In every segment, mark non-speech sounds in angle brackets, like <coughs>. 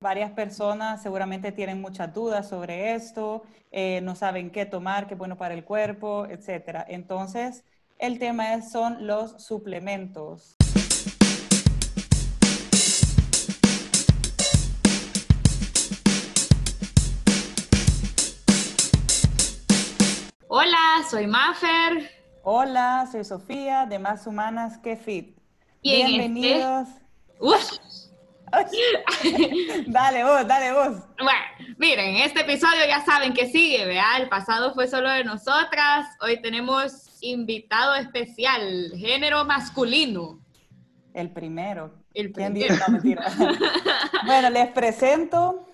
Varias personas seguramente tienen muchas dudas sobre esto, eh, no saben qué tomar, qué es bueno para el cuerpo, etc. Entonces, el tema es, son los suplementos. Hola, soy Maffer. Hola, soy Sofía de Más Humanas que Fit. Este Bienvenidos. <laughs> dale vos, dale vos. Bueno, miren, este episodio ya saben que sigue, ¿vea? El pasado fue solo de nosotras. Hoy tenemos invitado especial, género masculino. El primero. El ¿Quién primero. No, mentira. <laughs> bueno, les presento.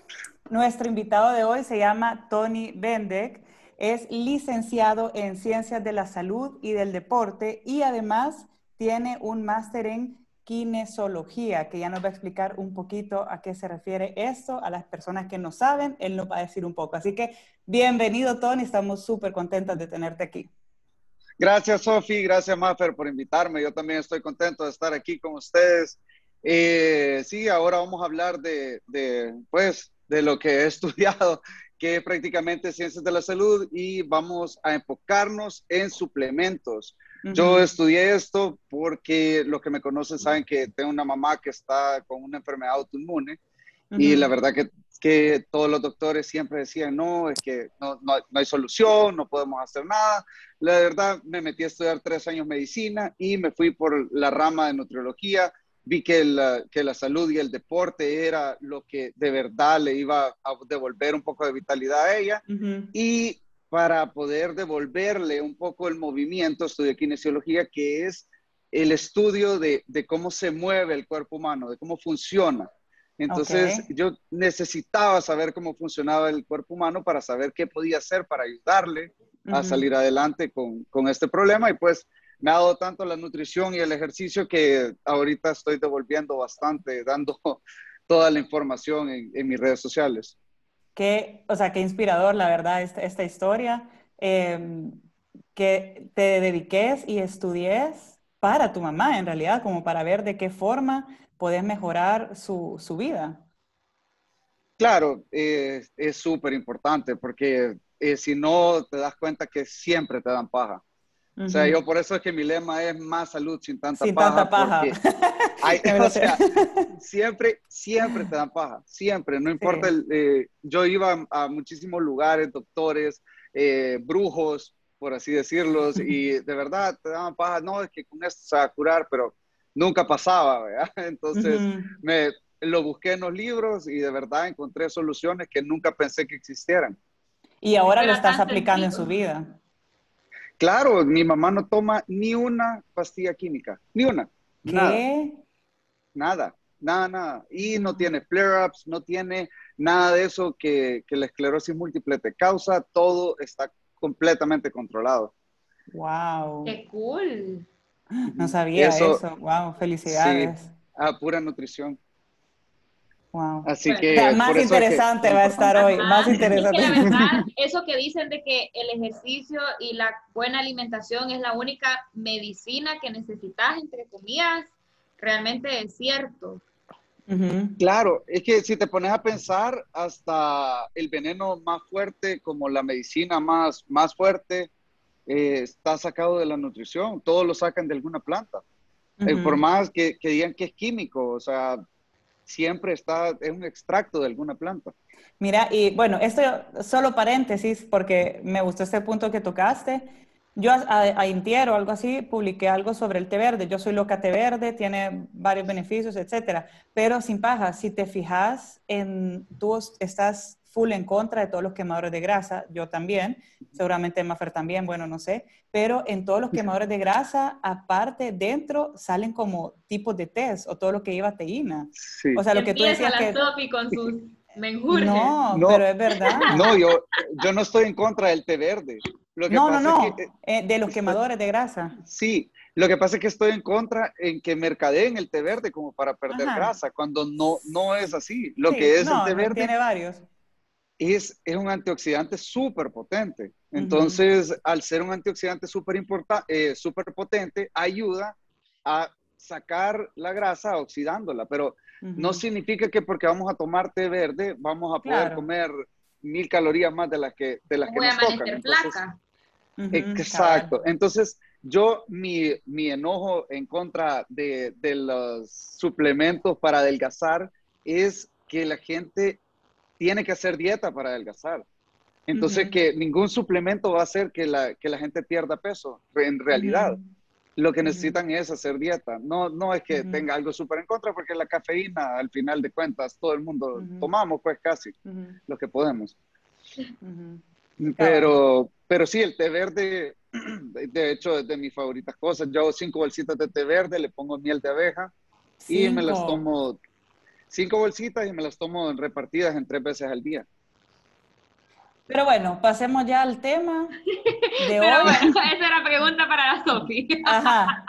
Nuestro invitado de hoy se llama Tony Bendek. Es licenciado en Ciencias de la Salud y del Deporte y además tiene un máster en kinesiología, que ya nos va a explicar un poquito a qué se refiere esto, a las personas que no saben, él nos va a decir un poco. Así que bienvenido, Tony, estamos súper contentos de tenerte aquí. Gracias, Sofi, gracias, Maffer, por invitarme. Yo también estoy contento de estar aquí con ustedes. Eh, sí, ahora vamos a hablar de, de, pues, de lo que he <laughs> estudiado, que es prácticamente ciencias de la salud, y vamos a enfocarnos en suplementos. Yo estudié esto porque los que me conocen saben que tengo una mamá que está con una enfermedad autoinmune uh -huh. y la verdad que, que, todos los doctores siempre decían, no, es que no, no, no, hay solución, no podemos hacer nada. La verdad me metí a estudiar tres años medicina y me fui por la rama de nutriología. Vi que la, que la salud y el deporte era lo que de verdad le iba a devolver un poco de vitalidad a ella. Uh -huh. Y para poder devolverle un poco el movimiento, estudié kinesiología, que es el estudio de, de cómo se mueve el cuerpo humano, de cómo funciona. Entonces, okay. yo necesitaba saber cómo funcionaba el cuerpo humano para saber qué podía hacer para ayudarle uh -huh. a salir adelante con, con, este problema. Y pues me ha dado tanto la nutrición y el ejercicio que ahorita estoy devolviendo bastante, dando <laughs> toda la información en, en mis redes sociales. Qué, o sea, qué inspirador, la verdad, esta, esta historia. Eh, que te dediques y estudies para tu mamá, en realidad, como para ver de qué forma puedes mejorar su, su vida. Claro, eh, es súper importante porque eh, si no te das cuenta que siempre te dan paja. Uh -huh. O sea, yo por eso es que mi lema es más salud sin tanta sin paja. Tanta paja. <laughs> Hay, o sea, siempre, siempre te dan paja, siempre, no importa. Sí. El, eh, yo iba a, a, muchísimos lugares, doctores, eh, brujos, por así decirlos, y <laughs> de verdad te daban paja. No, es que con esto se va a curar, pero nunca pasaba, ¿verdad? <laughs> Entonces, uh -huh. me lo busqué en los libros y de verdad encontré soluciones que nunca pensé que existieran. Y ahora lo estás aplicando en su vida. Claro, mi mamá no toma ni una pastilla química, ni una. ¿Qué? Nada, nada, nada, nada. Y no tiene flare-ups, no tiene nada de eso que, que, la esclerosis múltiple te causa. Todo está completamente controlado. ¡Wow! ¡Qué cool! No sabía eso. eso. ¡Wow! Felicidades. Sí, a pura nutrición. Wow. Así que más interesante que... va a estar hoy, Ajá. más interesante. Es que la verdad, eso que dicen de que el ejercicio y la buena alimentación es la única medicina que necesitas, entre comillas, realmente es cierto. Uh -huh. Claro, es que si te pones a pensar, hasta el veneno más fuerte, como la medicina más, más fuerte, eh, está sacado de la nutrición. Todos lo sacan de alguna planta. Uh -huh. eh, por más que, que digan que es químico, o sea, siempre está, es un extracto de alguna planta. Mira, y bueno, esto solo paréntesis, porque me gustó este punto que tocaste. Yo a, a, o algo así publiqué algo sobre el té verde. Yo soy loca té verde, tiene varios beneficios, etcétera. Pero sin paja, si te fijas, en, tú estás full en contra de todos los quemadores de grasa, yo también, seguramente Maffer también, bueno, no sé, pero en todos los quemadores de grasa, aparte, dentro salen como tipos de test o todo lo que lleva teína. Sí. O sea, lo que tú decías la que... Sophie con sus <laughs> menjurjes. No, no, pero es verdad. <laughs> No, yo, yo no estoy en contra del té verde. Lo que no, pasa no, no, es que, eh, de los quemadores de grasa. Sí, lo que pasa es que estoy en contra en que mercadeen el té verde como para perder Ajá. grasa, cuando no, no es así. Lo Sí, que es no, el té verde Tiene varios. Es, es un antioxidante súper potente. Entonces, al ser un antioxidante súper eh, super potente, ayuda a sacar la grasa oxidándola. Pero no significa que porque vamos a tomar té verde vamos a poder comer mil calorías más de las que, de las que nos tocan. Entonces, exacto. Entonces, yo mi, mi, enojo en contra de, de, los suplementos para adelgazar es que la gente tiene que hacer dieta para adelgazar. Entonces, que ningún suplemento va a hacer que la, que la gente pierda peso, en realidad. Lo que necesitan es hacer dieta. No, no es que tenga algo súper en contra, porque la cafeína, al final de cuentas, todo el mundo tomamos, pues casi lo que podemos. Pero, pero sí, el té verde, <clears throat> de hecho, es de mis favoritas cosas. Yo hago cinco bolsitas de té verde, le pongo miel de abeja y me las tomo, cinco bolsitas y me las tomo repartidas en tres veces al día. Pero bueno, pasemos ya al tema <laughs> de Pero hoy. Bueno, esa era pregunta para la Sofi. <laughs> Ajá,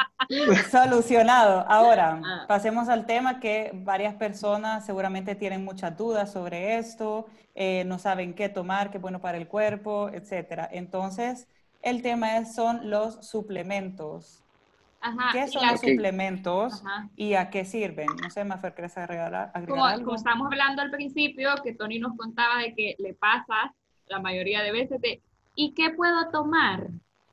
solucionado. Ahora, ah. pasemos al tema que varias personas seguramente tienen muchas dudas sobre esto, eh, no saben qué tomar, qué es bueno para el cuerpo, etc. Entonces, el tema es, son los suplementos. Ajá, ¿Qué son los suplementos y a qué sirven? No sé, Mafer, ¿quieres agregar, agregar como, algo? Como estábamos hablando al principio, que Tony nos contaba de que le pasas la mayoría de veces de, ¿y qué puedo tomar?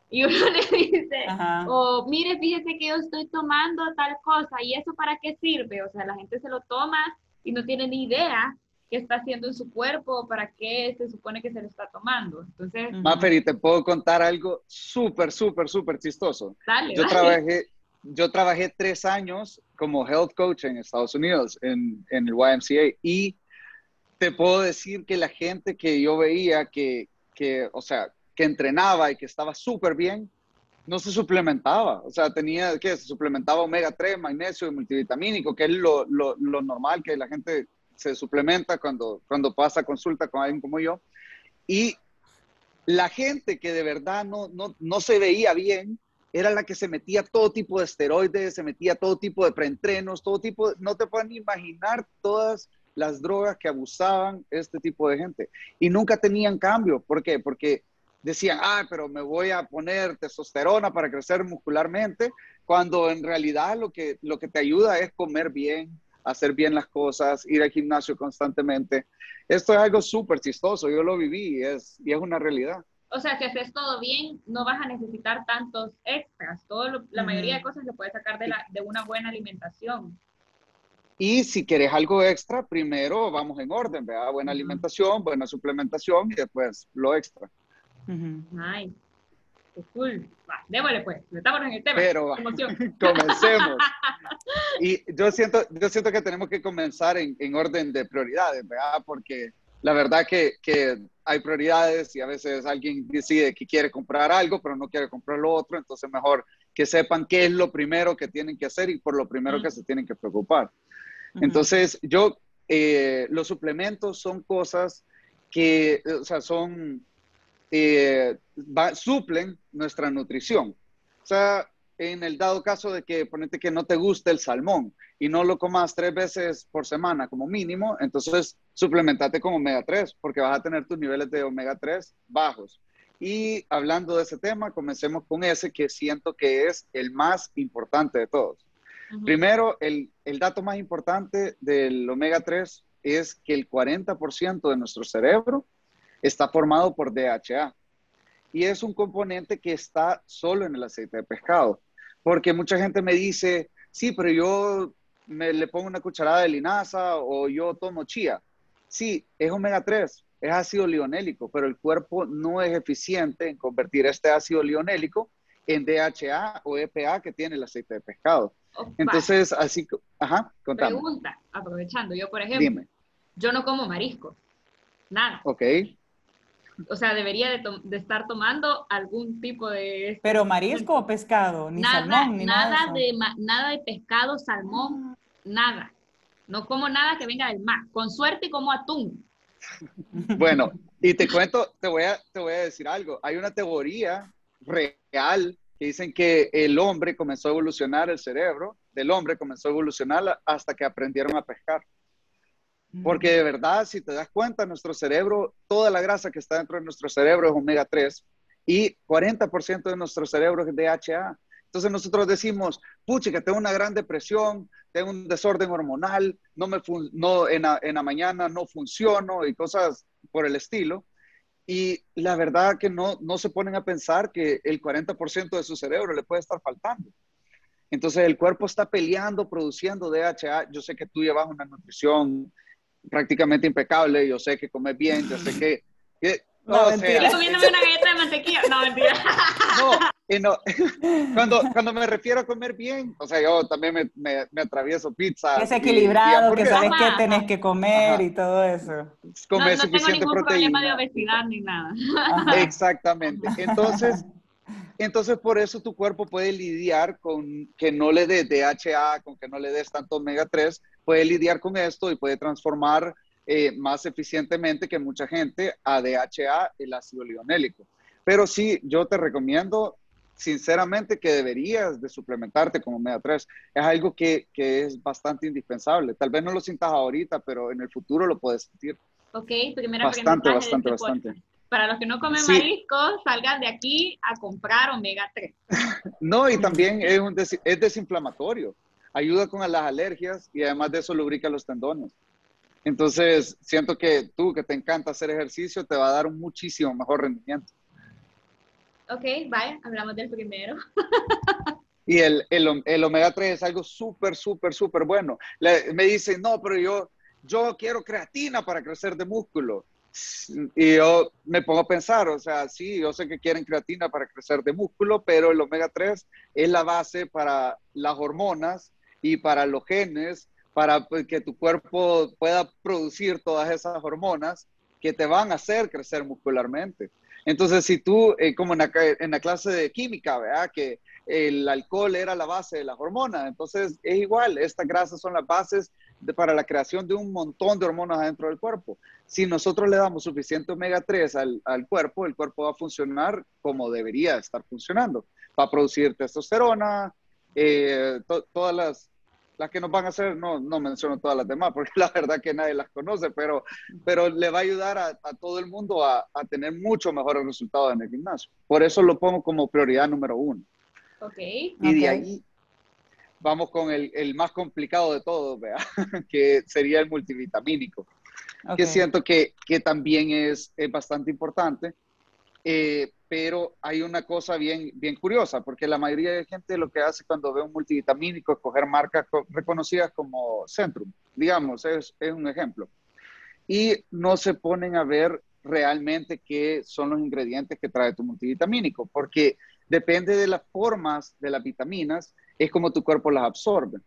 Y uno <laughs> le dice, o mire, fíjese que yo estoy tomando tal cosa, ¿y eso para qué sirve? O sea, la gente se lo toma y no tiene ni idea qué está haciendo en su cuerpo, para qué se supone que se lo está tomando. Entonces... Maferi, te puedo contar algo súper, súper, súper chistoso. Dale, yo, Trabajé, yo trabajé tres años como health coach en Estados Unidos, en, en el YMCA, y te puedo decir que la gente que yo veía que, que o sea, que entrenaba y que estaba súper bien, no se suplementaba. O sea, tenía que se suplementaba omega 3, magnesio y multivitamínico, que es lo, lo, lo, normal que la gente se suplementa cuando, cuando pasa consulta con alguien como yo. Y la gente que de verdad no, no, no se veía bien era la que se metía todo tipo de esteroides, se metía todo tipo de preentrenos, todo tipo, no te pueden imaginar todas las drogas que abusaban este tipo de gente. Y nunca tenían cambio. ¿Por qué? Porque decían, ah, pero me voy a poner testosterona para crecer muscularmente, cuando en realidad lo que, lo que te ayuda es comer bien, hacer bien las cosas, ir al gimnasio constantemente. Esto es algo súper chistoso, yo lo viví y es, y es una realidad. O sea, si haces todo bien, no vas a necesitar tantos extras. Todo la mayoría de cosas se puede sacar de, la, de una buena alimentación. Y si quieres algo extra, primero vamos en orden, ¿verdad? Buena alimentación, buena suplementación y después lo extra. Nice. Cool. Va, démosle pues, estamos en el tema. Pero <laughs> comencemos. <laughs> y yo siento, yo siento que tenemos que comenzar en, en orden de prioridades, ¿verdad? Porque la verdad que, que, hay prioridades y a veces alguien decide que quiere comprar algo, pero no quiere comprar lo otro, entonces mejor que sepan qué es lo primero que tienen que hacer y por lo primero que se tienen que preocupar. Entonces, yo, eh, los suplementos son cosas que, o sea, son, eh, suplen nuestra nutrición. O sea, en el dado caso de que ponete que no te guste el salmón y no lo comas tres veces por semana como mínimo, entonces suplementate con omega 3 porque vas a tener tus niveles de omega 3 bajos. Y hablando de ese tema, comencemos con ese que siento que es el más importante de todos. Primero, el, el, dato más importante del omega 3 es que el 40% de nuestro cerebro está formado por DHA. Y es un componente que está solo en el aceite de pescado. Porque mucha gente me dice, sí, pero yo me le pongo una cucharada de linaza o yo tomo chía. Sí, es omega 3, es ácido lionélico, pero el cuerpo no es eficiente en convertir este ácido lionélico en DHA o EPA que tiene el aceite de pescado. Entonces, así, ajá, contame. Pregunta, aprovechando, yo por ejemplo, yo no como marisco, nada. Ok. O sea, debería de, estar tomando algún tipo de... Pero marisco o pescado, ni salmón, ni nada. Nada de, nada de pescado, salmón, nada. No como nada que venga del mar. Con suerte como atún. Bueno, y te <laughs> cuento, te voy a, te voy a decir algo. Hay una teoría real dicen que el hombre comenzó a evolucionar, el cerebro del hombre comenzó a evolucionar hasta que aprendieron a pescar. Porque de verdad, si te das cuenta, nuestro cerebro, toda la grasa que está dentro de nuestro cerebro es omega 3 y 40% de nuestro cerebro es DHA. Entonces nosotros decimos, pucha, que tengo una gran depresión, tengo un desorden hormonal, no me no, en, la, en la mañana no funciono y cosas por el estilo. Y la verdad que no, no se ponen a pensar que el 40% de su cerebro le puede estar faltando. Entonces el cuerpo está peleando, produciendo DHA. Yo sé que tú llevas una nutrición prácticamente impecable, yo sé que comes bien, yo sé que... <laughs> no, mentira. comiéndome una galleta de mantequilla. No, mentira. <laughs> No, no. <laughs> Cuando, cuando me refiero a comer bien, o sea, yo también me, me, me atravieso pizza. Es equilibrado, que sabes qué tenés que comer y todo eso. Comer no, no tengo ningún problema de obesidad ni nada. Exactamente. Entonces, entonces, por eso tu cuerpo puede lidiar con que no le des DHA, con que no le des tanto omega 3, puede lidiar con esto y puede transformar eh, más eficientemente que mucha gente a DHA el ácido linolénico. Pero sí, yo te recomiendo sinceramente que deberías de suplementarte con omega 3. Es algo que, que, es bastante indispensable. Tal vez no lo sientas ahorita, pero en el futuro lo puedes sentir. Ok, primero bastante, bastante, bastante. Para los que no comen mariscos, salgan de aquí a comprar omega 3. <laughs> no, y también es, un es desinflamatorio. Ayuda con las alergias y además de eso lubrica los tendones. Entonces, siento que tú, que te encanta hacer ejercicio, te va a dar un muchísimo mejor rendimiento. Ok, vaya, hablamos del primero. <laughs> y el, el, el, omega 3 es algo súper, súper, súper bueno. me dicen, no, pero yo, yo quiero creatina para crecer de músculo. Y yo me pongo a pensar, o sea, sí, yo sé que quieren creatina para crecer de músculo, pero el omega 3 es la base para las hormonas y para los genes, para pues, que tu cuerpo pueda producir todas esas hormonas que te van a hacer crecer muscularmente. Entonces, si tú, eh, como en la, en la, clase de química, ¿verdad? Que el alcohol era la base de las hormonas, entonces es igual, estas grasas son las bases para la creación de un montón de hormonas dentro del cuerpo. Si nosotros le damos suficiente omega 3 al, al cuerpo, el cuerpo va a funcionar como debería estar funcionando. Va a producir testosterona, eh, todas las, las que nos van a hacer, no, no menciono todas las demás, porque <laughs> la verdad que nadie las conoce, pero, pero le va a ayudar a, a todo el mundo a, a, tener mucho mejores resultados en el gimnasio. Por eso lo pongo como prioridad número uno. Ok. Y de ahí vamos con el, el más complicado de todos, <laughs> que sería el multivitamínico, que siento que, que también es, es, bastante importante. Eh, pero hay una cosa bien, bien curiosa, porque la mayoría de gente lo que hace cuando ve un multivitamínico es coger marcas reconocidas como Centrum, digamos, es, es un ejemplo. Y no se ponen a ver realmente qué son los ingredientes que trae tu multivitamínico, porque depende de las formas de las vitaminas, es como tu cuerpo las absorbe.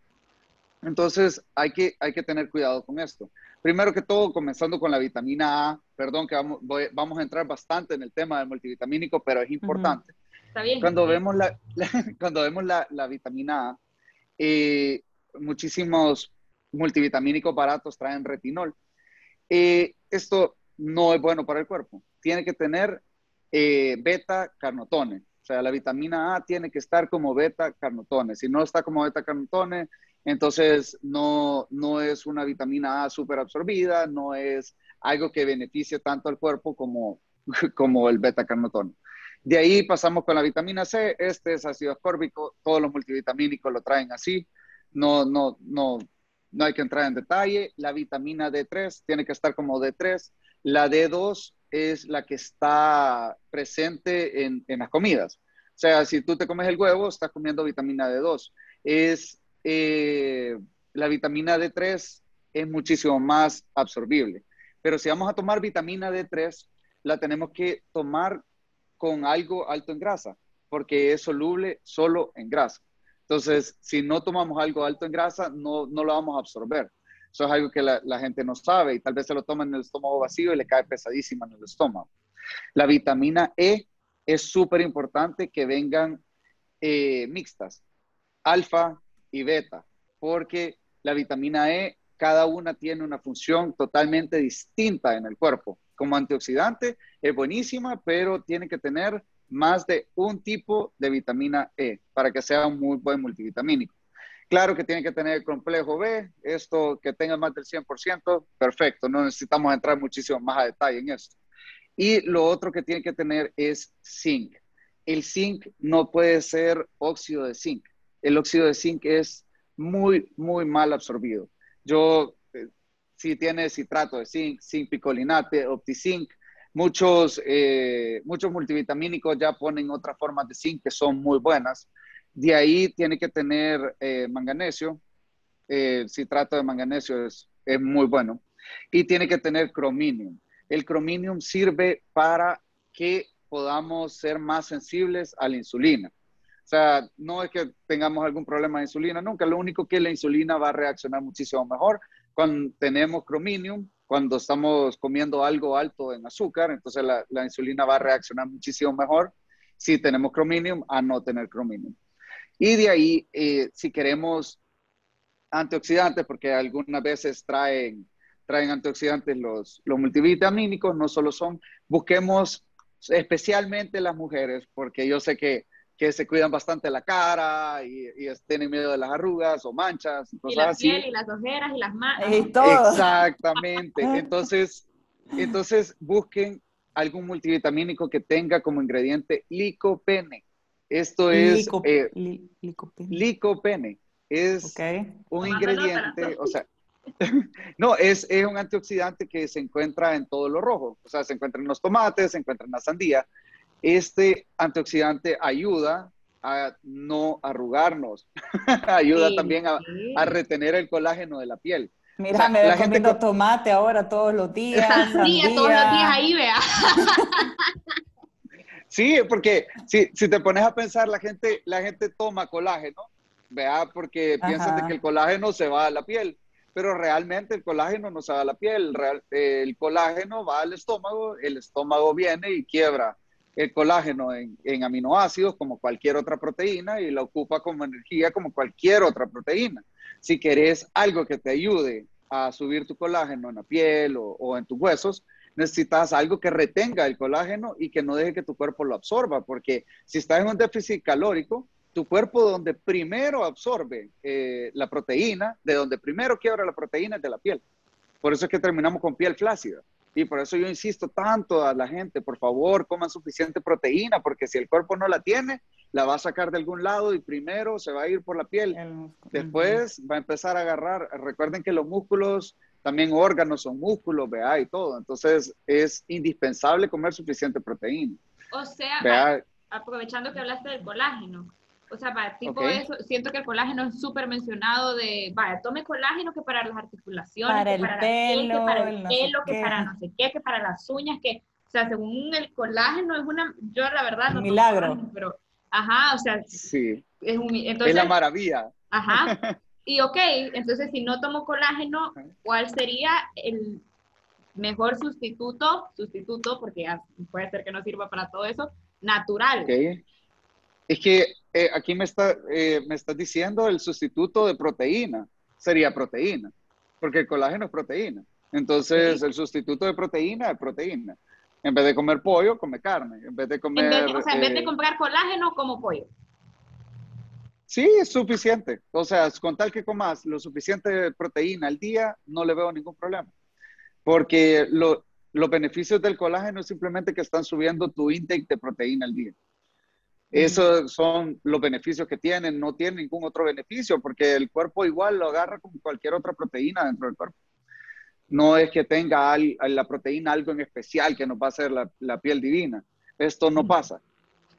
Entonces hay que, hay que tener cuidado con esto. Primero que todo, comenzando con la vitamina A, perdón que vamos, vamos a entrar bastante en el tema del multivitamínico, pero es importante. Está bien. Cuando vemos la, <laughs> cuando vemos la, la vitamina A, eh, muchísimos multivitamínicos baratos traen retinol. Eh, esto no es bueno para el cuerpo. Tiene que tener eh, beta-carnotone. O sea, la vitamina A tiene que estar como beta-carnotone. Si no está como beta-carnotone, entonces no, no es una vitamina A súper absorbida, no es algo que beneficie tanto al cuerpo como, <laughs> como el beta-carnotone. De ahí pasamos con la vitamina C. Este es ácido ascórbico. Todos los multivitamínicos lo traen así. No, no, no, no hay que entrar en detalle. La vitamina D3 tiene que estar como D3. La D2 es la que está presente en, en, las comidas. O sea, si tú te comes el huevo, estás comiendo vitamina D2. Es, eh, la vitamina D3 es muchísimo más absorbible. Pero si vamos a tomar vitamina D3, la tenemos que tomar con algo alto en grasa, porque es soluble solo en grasa. Entonces, si no tomamos algo alto en grasa, no, no lo vamos a absorber. Eso es algo que la, gente no sabe y tal vez se lo toma en el estómago vacío y le cae pesadísima en el estómago. La vitamina E es súper importante que vengan eh, mixtas, alfa y beta, porque la vitamina E, cada una tiene una función totalmente distinta en el cuerpo. Como antioxidante es buenísima, pero tiene que tener más de un tipo de vitamina E para que sea un muy buen multivitamínico. Claro que tiene que tener el complejo B, esto que tenga más del 100%, perfecto, no necesitamos entrar muchísimo más a detalle en esto. Y lo otro que tiene que tener es zinc. el zinc no puede ser óxido de zinc. El óxido de zinc es muy, muy mal absorbido. Yo, eh, si tiene citrato de zinc, zinc picolinate, OptiZinc, muchos, eh, muchos multivitamínicos ya ponen otras formas de zinc que son muy buenas. De ahí tiene que tener eh, manganesio. El citrato de manganesio es, es muy bueno. Y tiene que tener crominium. El crominium sirve para que podamos ser más sensibles a la insulina. O sea, no es que tengamos algún problema de insulina nunca, lo único que la insulina va a reaccionar muchísimo mejor cuando tenemos crominium, cuando estamos comiendo algo alto en azúcar, entonces la, insulina va a reaccionar muchísimo mejor si tenemos crominium a no tener crominium. Y de ahí, eh, si queremos antioxidantes, porque algunas veces traen, traen antioxidantes los, los multivitamínicos, no solo son, busquemos especialmente las mujeres, porque yo sé que, que se cuidan bastante la cara y, y, tienen miedo de las arrugas o manchas. Y, la piel y las ojeras y las manos. Y todo. Exactamente. <laughs> Entonces, entonces busquen algún multivitamínico que tenga como ingrediente licopene. Esto es eh, licopene. licopene. Es un ingrediente, o sea, <laughs> no, es, es, un antioxidante que se encuentra en todo lo rojo, o sea, se encuentra en los tomates, se encuentra en la sandía. Este antioxidante ayuda a no arrugarnos, <laughs> ayuda también a, a, retener el colágeno de la piel. Mira, me la comiendo gente... tomate ahora todos los días. <laughs> Sandía, todos los días ahí, vea. <laughs> sí, porque si, si te pones a pensar, la gente, la gente toma colágeno, vea, porque piensan de que el colágeno se va a la piel pero realmente el colágeno no se va a la piel, el colágeno va al estómago, el estómago viene y quiebra el colágeno en, aminoácidos como cualquier otra proteína y lo ocupa como energía como cualquier otra proteína. Si querés algo que te ayude a subir tu colágeno en la piel o, o en tus huesos, necesitas algo que retenga el colágeno y que no deje que tu cuerpo lo absorba, porque si estás en un déficit calórico, tu cuerpo donde primero absorbe eh, la proteína, de donde primero quiebra la proteína es de la piel. Por eso es que terminamos con piel flácida. Y por eso yo insisto tanto a la gente, por favor, coman suficiente proteína, porque si el cuerpo no la tiene, la va a sacar de algún lado y primero se va a ir por la piel. Después va a empezar a agarrar. Recuerden que los músculos, también órganos son músculos, vea, y todo. Entonces es indispensable comer suficiente proteína. O sea, aprovechando que hablaste del colágeno, o sea, para tipo eso, siento que el colágeno es súper mencionado de, vaya, tome colágeno que para las articulaciones, para que el para pelo, que para el pelo, que para no sé qué, que para las uñas, que, o sea, según el colágeno es una, yo la verdad no milagro, pero, ajá, o sea, sí. es, un, entonces, es la maravilla. Ajá, <laughs> y ok, entonces si no tomo colágeno, ¿cuál sería el mejor sustituto, sustituto, porque puede ser que no sirva para todo eso, natural? Okay. Es que eh, aquí me, está, eh, me estás diciendo el sustituto de proteína, sería proteína, porque el colágeno es proteína. Entonces, el sustituto de proteína es proteína. En vez de comer pollo, come carne. En vez de comer... o sea, en vez de eh, comprar colágeno, como pollo. Sí, es suficiente. O sea, con tal que comas lo suficiente de proteína al día, no le veo ningún problema. Porque lo, los beneficios del colágeno es simplemente que están subiendo tu intake de proteína al día. Esos son los beneficios que tienen, no tienen ningún otro beneficio porque el cuerpo igual lo agarra como cualquier otra proteína dentro del cuerpo. No es que tenga la proteína algo en especial que nos va a hacer la, la piel divina. Esto no pasa.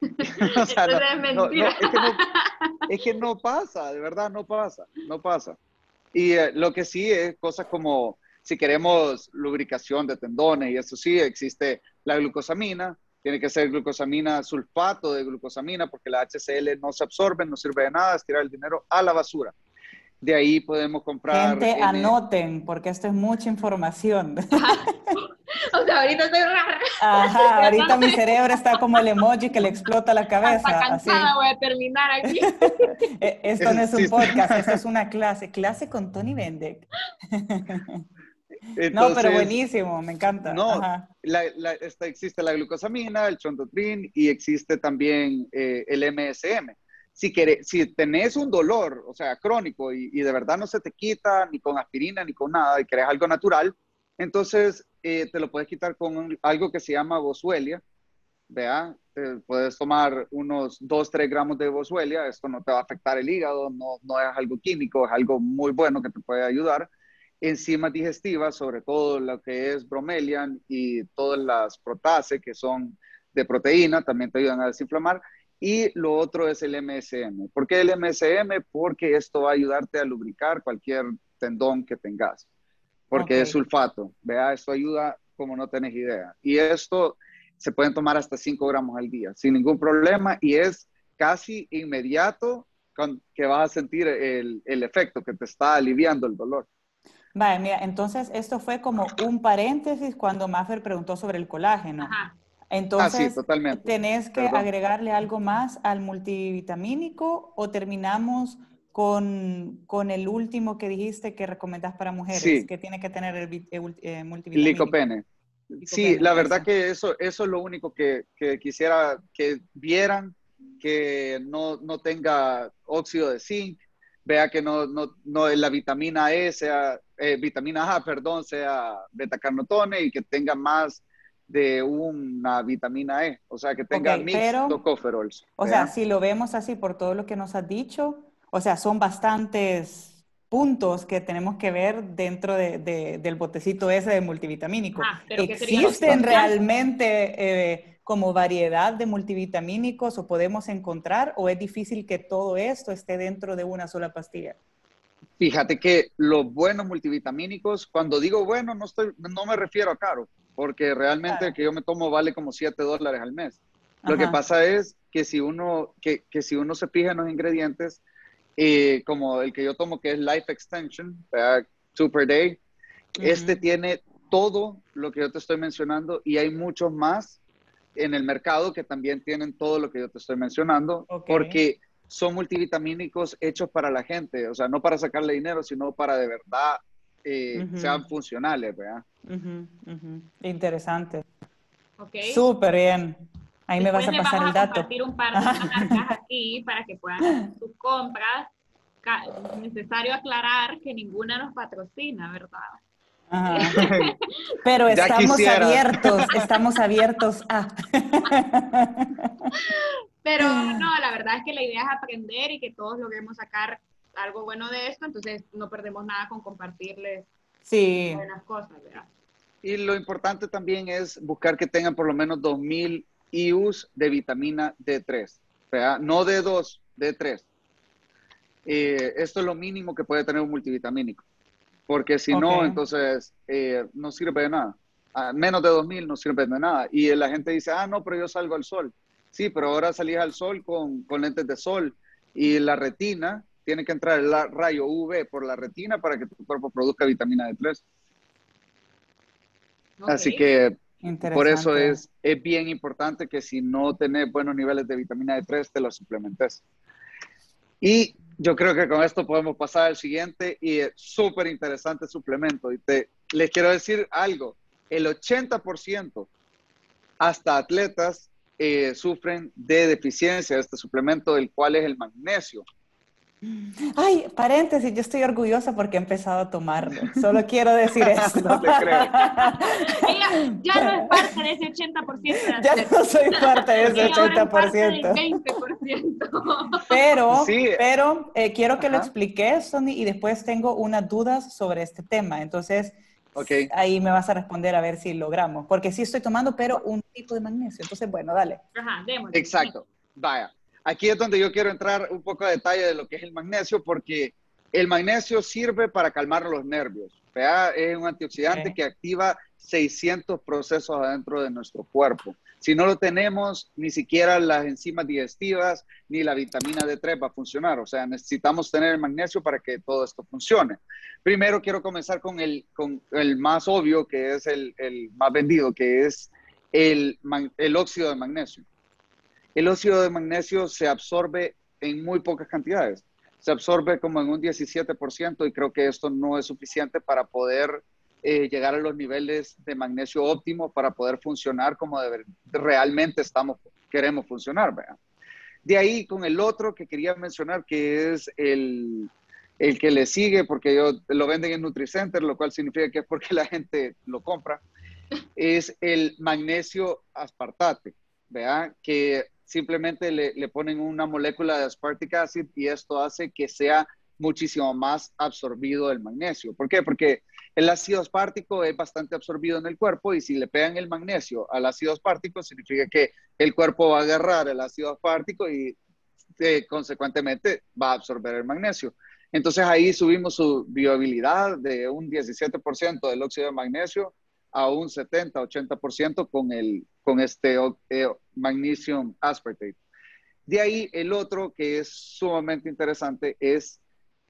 <laughs> <laughs> o sea, no, es, es, que es, que no, pasa, de verdad no pasa, no pasa. Y eh, lo que sí es cosas como si queremos lubricación de tendones y eso sí, existe la glucosamina, tiene que ser glucosamina, sulfato de glucosamina, porque la HCl no se absorbe, no sirve de nada, es tirar el dinero a la basura. De ahí podemos comprar. Gente, anoten, porque esto es mucha información. <laughs> o sea, ahorita estoy rara. Ajá, <laughs> ahorita mi cerebro está como el emoji que le explota la cabeza. Está cansada, voy a terminar aquí. <laughs> E, esto no es un podcast, esto es una clase. Clase con Tony Bendek no, pero buenísimo, me encanta. No, la, existe la glucosamina, el chondotrin y existe también eh, el MSM. Si, si tenés un dolor, o sea, crónico y, de verdad no se te quita ni con aspirina ni con nada y querés algo natural, entonces eh, te lo puedes quitar con algo que se llama boswellia, vea, puedes tomar unos 2, 3 gramos de boswellia, esto no te va a afectar el hígado, no, no es algo químico, es algo muy bueno que te puede ayudar. Enzimas digestivas, sobre todo lo que es bromelian y todas las protases que son de proteína, también te ayudan a desinflamar. Y lo otro es el MSM. ¿Por qué el MSM? Porque esto va a ayudarte a lubricar cualquier tendón que tengas, porque es sulfato. Vea, esto ayuda como no tenés idea. Y esto se pueden tomar hasta 5 gramos al día, sin ningún problema, y es casi inmediato con, que vas a sentir el, el efecto, que te está aliviando el dolor. Vale, mira, entonces esto fue como un paréntesis cuando Maffer preguntó sobre el colágeno. Ajá. Entonces, ah, ¿tenés que agregarle algo más al multivitamínico o terminamos con, con, el último que dijiste que recomendás para mujeres, que tiene que tener el, eh, multivitamínico? Licopene. Sí, la verdad que eso, eso es lo único que, que quisiera que vieran, que no, no, tenga óxido de zinc, vea que no, no, no la vitamina E sea, eh, vitamina A, perdón, sea beta-carnotone y que tenga más de una vitamina E, o sea, que tenga okay, mix tocopherols. O sea, si lo vemos así por todo lo que nos has dicho, o sea, son bastantes puntos que tenemos que ver dentro de, del botecito ese de multivitamínico. Ah, ¿Existen realmente eh, como variedad de multivitamínicos o podemos encontrar o es difícil que todo esto esté dentro de una sola pastilla? Fíjate que los buenos multivitamínicos, cuando digo bueno, no, estoy, no me refiero a caro, porque realmente el que yo me tomo vale como 7 dólares al mes. Lo que pasa es que si uno, que, que si uno se fija en los ingredientes, eh, como el que yo tomo, que es Life Extension, Super Day. Este tiene todo lo que yo te estoy mencionando y hay muchos más en el mercado que también tienen todo lo que yo te estoy mencionando, porque son multivitamínicos hechos para la gente, o sea, no para sacarle dinero, sino para de verdad eh, sean funcionales, ¿verdad? Interesante. Okay. Súper bien. Ahí me vas a pasar el dato. compartir un par de <laughs> marcas aquí para que puedan hacer sus compras. Necesario aclarar que ninguna nos patrocina, ¿verdad? <laughs> Pero estamos abiertos, estamos abiertos a. <laughs> Pero no, la verdad es que la idea es aprender y que todos logremos sacar algo bueno de esto, entonces no perdemos nada con compartirles sí. buenas cosas, ¿verdad? Y lo importante también es buscar que tengan por lo menos 2000 IUs de vitamina D3, no D2, D3. Eh, esto es lo mínimo que puede tener un multivitamínico, porque si no, entonces eh, no sirve de nada. A menos de 2000 no sirve de nada. Y la gente dice, ah, no, pero yo salgo al sol. Sí, pero ahora salís al sol con, con lentes de sol y la retina tiene que entrar el rayo UV por la retina para que tu cuerpo produzca vitamina D3. Así que por eso es, es bien importante que si no tenés buenos niveles de vitamina D3, te lo suplementes. Y yo creo que con esto podemos pasar al siguiente y es súper interesante suplemento. Y te, les quiero decir algo, el 80% hasta atletas eh, sufren de deficiencia de este suplemento, el cual es el magnesio. Ay, paréntesis, yo estoy orgullosa porque he empezado a tomarlo. Solo quiero decir <laughs> esto. no te creo. ya no es parte de ese 80%. ya no soy parte de ese 80%. 20%. Pero, pero eh, quiero que lo expliques, Sony, y después tengo unas dudas sobre este tema. Entonces, okay. ahí me vas a responder a ver si logramos. Porque sí estoy tomando, pero un tipo de magnesio. Entonces, bueno, dale. Ajá, démosle. Exacto. Vaya aquí es donde yo quiero entrar un poco a detalle de lo que es el magnesio, porque el magnesio sirve para calmar los nervios. Es un antioxidante que activa 600 procesos adentro de nuestro cuerpo. Si no lo tenemos, ni siquiera las enzimas digestivas ni la vitamina D3 va a funcionar. O sea, necesitamos tener el magnesio para que todo esto funcione. Primero quiero comenzar con el, más obvio, que es el, el más vendido, que es el, el óxido de magnesio. El óxido de magnesio se absorbe en muy pocas cantidades. Se absorbe como en un 17% y creo que esto no es suficiente para poder eh, llegar a los niveles de magnesio óptimo para poder funcionar como realmente estamos, queremos funcionar. De ahí con el otro que quería mencionar, que es el, el que le sigue, porque yo, lo venden en NutriCenter, lo cual significa que es porque la gente lo compra, es el magnesio aspartate. vea, que simplemente le, le, ponen una molécula de aspartic acid y esto hace que sea muchísimo más absorbido el magnesio. ¿Por qué? Porque el ácido aspartico es bastante absorbido en el cuerpo y si le pegan el magnesio al ácido aspartico, significa que el cuerpo va a agarrar el ácido aspartico y eh, consecuentemente va a absorber el magnesio. Entonces ahí subimos su viabilidad de un 17% del óxido de magnesio a un 70-80% con, con este eh, magnesium aspartate. De ahí el otro que es sumamente interesante es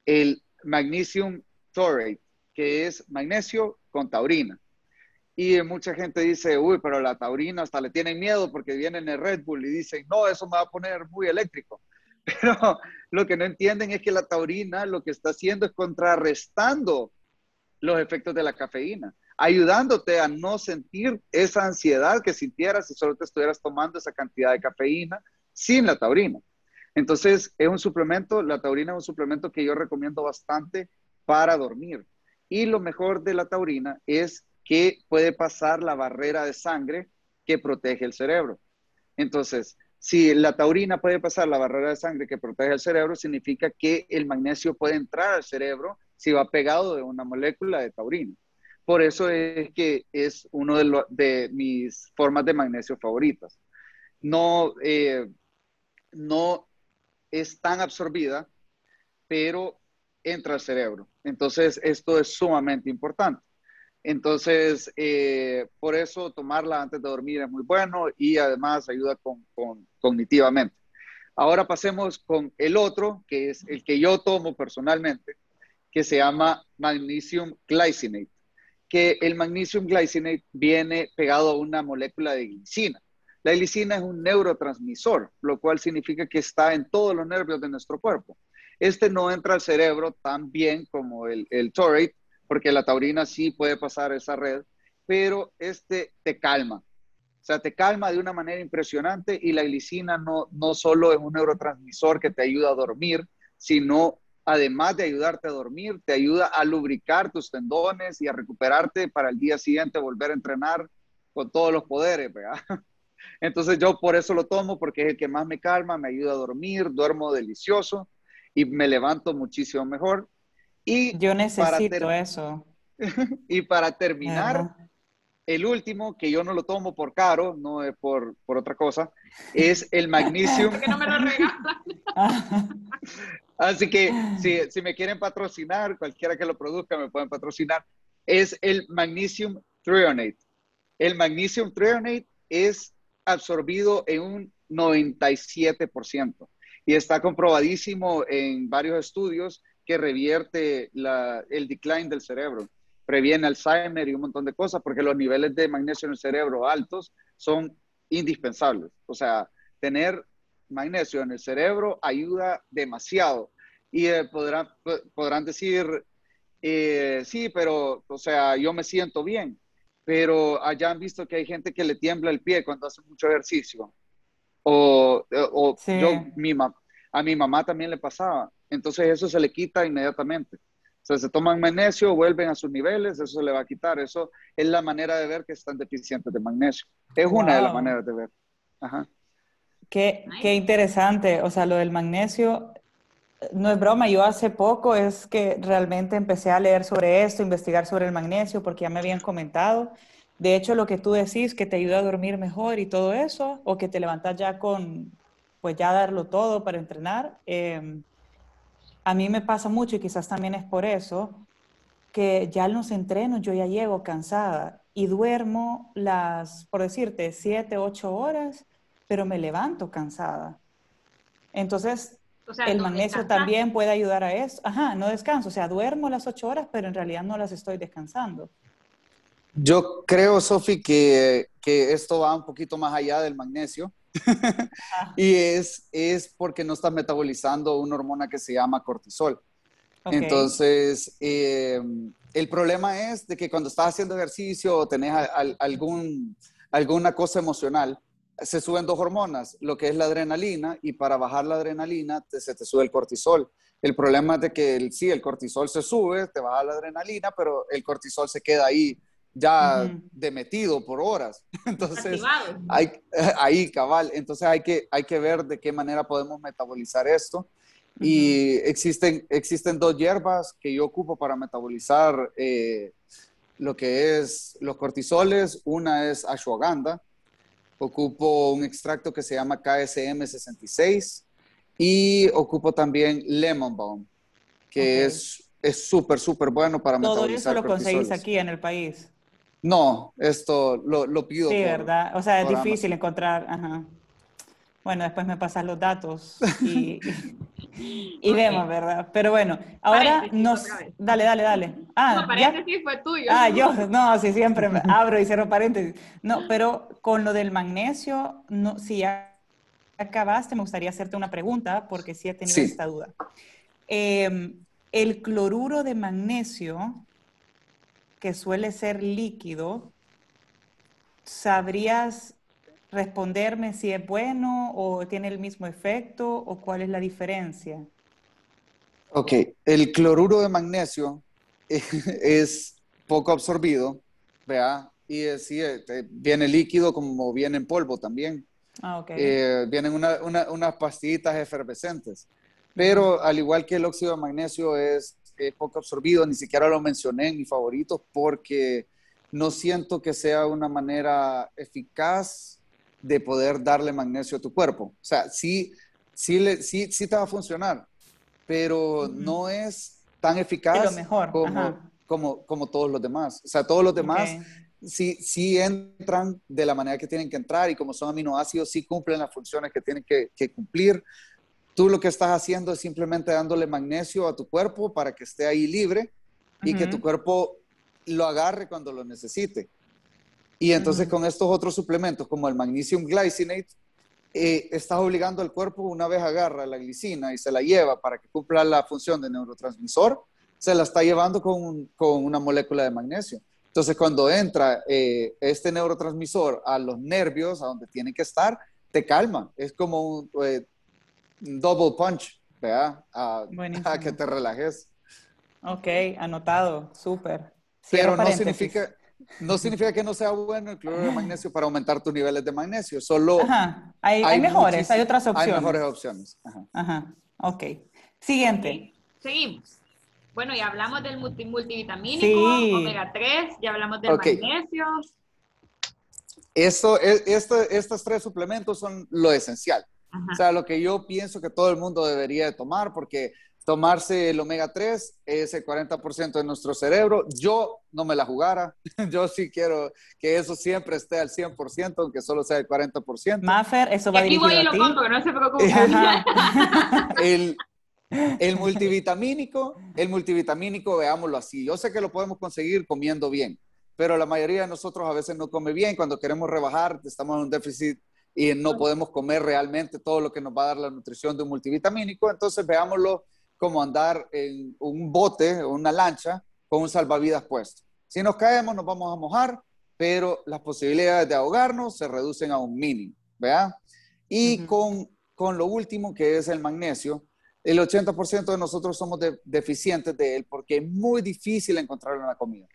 el magnesium taurate, que es magnesio con taurina. Y mucha gente dice, uy, pero la taurina hasta le tienen miedo porque viene en el Red Bull y dicen, no, eso me va a poner muy eléctrico. <laughs> Pero lo que no entienden es que la taurina lo que está haciendo es contrarrestando los efectos de la cafeína, ayudándote a no sentir esa ansiedad que sintieras si solo te estuvieras tomando esa cantidad de cafeína sin la taurina. Entonces, es un suplemento, la taurina es un suplemento que yo recomiendo bastante para dormir. Y lo mejor de la taurina es que puede pasar la barrera de sangre que protege el cerebro. Entonces, si la taurina puede pasar la barrera de sangre que protege el cerebro, significa que el magnesio puede entrar al cerebro si va pegado de una molécula de taurina. Por eso es que es uno de, mis formas de magnesio favoritas. No, eh, no es tan absorbida, pero entra al cerebro. Entonces, esto es sumamente importante. Entonces, eh, por eso tomarla antes de dormir es muy bueno y además ayuda con, cognitivamente. Ahora pasemos con el otro, que es el que yo tomo personalmente, que se llama magnesium glycinate, que el magnesium glycinate viene pegado a una molécula de glicina. La glicina es un neurotransmisor, lo cual significa que está en todos los nervios de nuestro cuerpo. Este no entra al cerebro tan bien como el, el porque la taurina sí puede pasar esa red, pero este te calma. O sea, te calma de una manera impresionante y la glicina no, no solo es un neurotransmisor que te ayuda a dormir, sino además de ayudarte a dormir, te ayuda a lubricar tus tendones y a recuperarte para el día siguiente volver a entrenar con todos los poderes, ¿verdad? <laughs> Entonces yo por eso lo tomo, porque es el que más me calma, me ayuda a dormir, duermo delicioso y me levanto muchísimo mejor. Y yo necesito eso. <laughs> y para terminar, el último, que yo no lo tomo por caro, no es por, por otra cosa, es el magnesium. <laughs> que no me lo regalan. <laughs> Así que si, si me quieren patrocinar, cualquiera que lo produzca me pueden patrocinar, es el magnesium threonate. El magnesium threonate es absorbido en un 97% y está comprobadísimo en varios estudios que revierte el decline del cerebro, previene Alzheimer y un montón de cosas porque los niveles de magnesio en el cerebro altos son indispensables. O sea, tener magnesio en el cerebro ayuda demasiado. Y eh, podrán, podrán decir, eh, sí, pero, o sea, yo me siento bien pero allá han visto que hay gente que le tiembla el pie cuando hace mucho ejercicio. O, o yo, mi a mi mamá también le pasaba. Entonces eso se le quita inmediatamente. O sea, se toman magnesio, vuelven a sus niveles, eso se le va a quitar. Eso es la manera de ver que están deficientes de magnesio. Es una de las maneras de ver. Ajá. Qué, qué interesante. O sea, lo del magnesio, no es broma, yo hace poco es que realmente empecé a leer sobre esto, investigar sobre el magnesio, porque ya me habían comentado. De hecho, lo que tú decís, que te ayuda a dormir mejor y todo eso, o que te levantas ya con, pues ya darlo todo para entrenar, em, a mí me pasa mucho y quizás también es por eso, que ya en los entrenos yo ya llego cansada y duermo las, por decirte, siete, ocho horas, pero me levanto cansada. Entonces, el magnesio también puede ayudar a eso. Ajá, no descanso. O sea, duermo las ocho horas, pero en realidad no las estoy descansando. Yo creo, Sofi, que, que, esto va un poquito más allá del magnesio. <laughs> y es, es porque no estás metabolizando una hormona que se llama cortisol. Entonces, eh, el problema es de que cuando estás haciendo ejercicio o tenés algún, alguna cosa emocional, se suben dos hormonas, lo que es la adrenalina, y para bajar la adrenalina se te sube el cortisol. El problema es de que sí, el cortisol se sube, te baja la adrenalina, pero el cortisol se queda ahí ya demetido por horas. <laughs> Entonces, hay, <laughs> ahí cabal, entonces hay que, hay que ver de qué manera podemos metabolizar esto. Y existen, existen dos hierbas que yo ocupo para metabolizar eh, lo que es los cortisoles. Una es ashwagandha. Ocupo un extracto que se llama KSM 66 y ocupo también lemon balm, que es es súper, súper bueno para Todo metabolizar Todo eso lo conseguís aquí en el país. No, esto lo, lo pido. Sí, ¿verdad? O sea, es difícil encontrar. Ajá. Bueno, después me pasas los datos y, <laughs> <laughs> y, vemos, ¿verdad? Pero bueno, ahora nos... Dale, dale, dale. Ah, no, paréntesis fue tuyo. Ah, yo, no, sí, siempre abro y cierro paréntesis. No, pero con lo del magnesio, no, si ya acabaste, me gustaría hacerte una pregunta porque sí he tenido esta duda. Eh, el cloruro de magnesio, que suele ser líquido, ¿sabrías responderme si es bueno o tiene el mismo efecto o cuál es la diferencia? Ok, el cloruro de magnesio <laughs> es poco absorbido, vea, y es, eh, viene líquido como viene en polvo también. Ah, okay. Eh, vienen unas pastillitas efervescentes. Pero al igual que el óxido de magnesio es, poco absorbido, ni siquiera lo mencioné en mis favoritos porque no siento que sea una manera eficaz de poder darle magnesio a tu cuerpo. O sea, sí, sí, le, sí, sí te va a funcionar, pero no es tan eficaz mejor. Como, como, como, todos los demás. O sea, todos los demás sí, sí entran de la manera que tienen que entrar y como son aminoácidos, sí cumplen las funciones que tienen que, que cumplir Tú lo que estás haciendo es simplemente dándole magnesio a tu cuerpo para que esté ahí libre y que tu cuerpo lo agarre cuando lo necesite. Y entonces con estos otros suplementos como el magnesium glycinate, eh, estás obligando al cuerpo, una vez agarra la glicina y se la lleva para que cumpla la función de neurotransmisor, se la está llevando con, con una molécula de magnesio. Entonces cuando entra eh, este neurotransmisor a los nervios, a donde tiene que estar, te calma. Es como un, eh, double punch, ¿verdad? A, que te relajes. Ok, anotado, súper. Pero no significa, no significa que no sea bueno el cloruro de magnesio para aumentar tus niveles de magnesio, solo... Ajá. Hay, mejores, hay otras opciones. Hay mejores opciones. Ajá. Ajá. Ok. Siguiente. Seguimos. Bueno, ya hablamos del multivitamínico, omega 3, ya hablamos del magnesio. Esto, e, esto, estos tres suplementos son lo esencial. O sea, lo que yo pienso que todo el mundo debería de tomar, porque tomarse el omega 3 es el 40% de nuestro cerebro. Yo no me la jugara. <laughs> Yo sí quiero que eso siempre esté al 100%, aunque solo sea el 40%. Maffer, eso va a dirigido voy y lo pongo, que no se preocupe. <laughs> el, el multivitamínico, el multivitamínico, veámoslo así. Yo sé que lo podemos conseguir comiendo bien, pero la mayoría de nosotros a veces no come bien. Cuando queremos rebajar, estamos en un déficit y no podemos comer realmente todo lo que nos va a dar la nutrición de un multivitamínico, entonces veámoslo como andar en un bote o una lancha con un salvavidas puesto. Si nos caemos nos vamos a mojar, pero las posibilidades de ahogarnos se reducen a un mínimo, ¿vea? Y con, con, lo último que es el magnesio, el 80% de nosotros somos deficientes de él porque es muy difícil encontrarlo en la comida.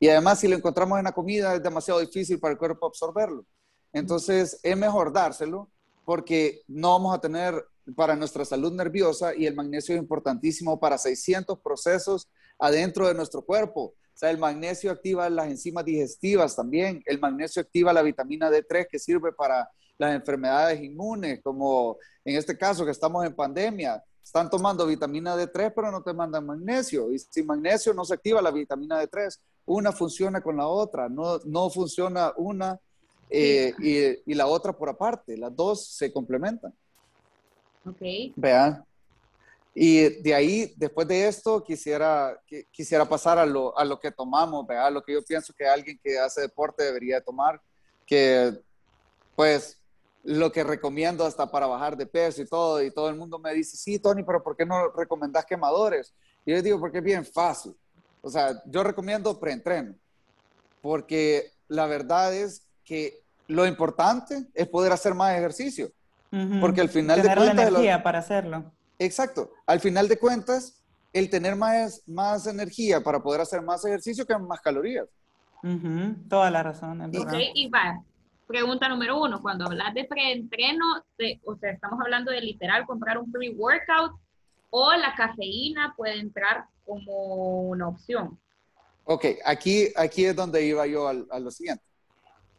Y además si lo encontramos en la comida es demasiado difícil para el cuerpo absorberlo. Entonces, es mejor dárselo porque no vamos a tener para nuestra salud nerviosa y el magnesio es importantísimo para 600 procesos adentro de nuestro cuerpo. O sea, el magnesio activa las enzimas digestivas también. El magnesio activa la vitamina D3 que sirve para las enfermedades inmunes, como en este caso que estamos en pandemia. Están tomando vitamina D3, pero no te mandan magnesio. Y sin magnesio no se activa la vitamina D3. Una funciona con la otra. No, no funciona una eh, y, la otra por aparte. Las dos se complementan. Ok. Vean. Y de ahí, después de esto, quisiera, quisiera pasar a lo, a lo que tomamos, ¿verdad? lo que yo pienso que alguien que hace deporte debería tomar, que pues lo que recomiendo hasta para bajar de peso y todo, y todo el mundo me dice, sí, Tony, pero ¿por qué no recomendás quemadores? Y yo digo, porque es bien fácil. O sea, yo recomiendo preentreno, porque la verdad es que lo importante es poder hacer más ejercicio. Porque al final de cuentas... La energía para hacerlo. Exacto. Al final de cuentas, el tener más, más energía para poder hacer más ejercicio que más calorías. Toda la razón. ok, y va. Pregunta número uno, cuando hablas de preentreno, o sea, estamos hablando de literal comprar un pre-workout o la cafeína puede entrar como una opción. Ok, aquí, aquí es donde iba yo a lo siguiente.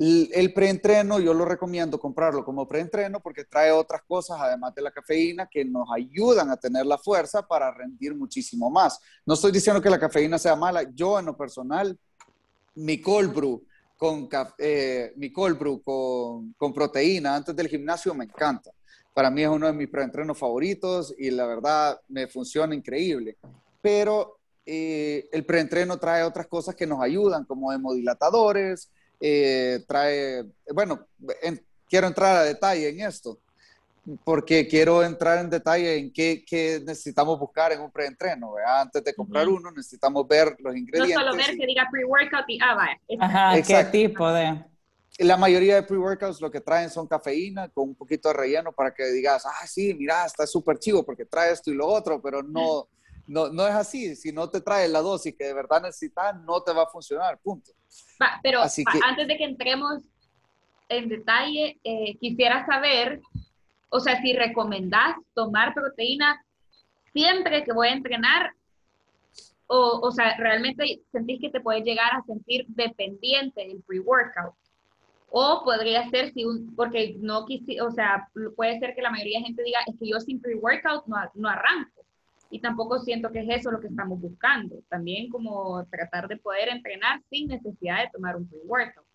El, preentreno yo lo recomiendo comprarlo como preentreno porque trae otras cosas además de la cafeína que nos ayudan a tener la fuerza para rendir muchísimo más. No estoy diciendo que la cafeína sea mala. Yo en lo personal, mi cold brew con, eh, mi cold brew con, con proteína antes del gimnasio me encanta. Para mí es uno de mis preentrenos favoritos y la verdad me funciona increíble. Pero eh, el preentreno trae otras cosas que nos ayudan como hemodilatadores, eh, trae, bueno, quiero entrar a detalle en esto, porque quiero entrar en detalle en qué, qué necesitamos buscar en un preentreno. Antes de comprar uno, necesitamos ver los ingredientes. No solo ver que diga pre-workout y ah, vaya. Ajá, qué tipo de. La mayoría de pre-workouts lo que traen son cafeína con un poquito de relleno para que digas, ah, sí, mira, está súper chivo porque trae esto y lo otro, pero no, no, no es así. Si no te trae la dosis que de verdad necesitas, no te va a funcionar, punto. pero antes de que entremos en detalle, eh, quisiera saber, o sea, si recomendás tomar proteína siempre que voy a entrenar, o, o sea, realmente sentís que te puedes llegar a sentir dependiente del pre-workout. O podría ser si un, porque no quisi, o sea, puede ser que la mayoría de gente diga, es que yo sin pre-workout no, no arranco y tampoco siento que es eso lo que estamos buscando. También como tratar de poder entrenar sin necesidad de tomar un pre-workout.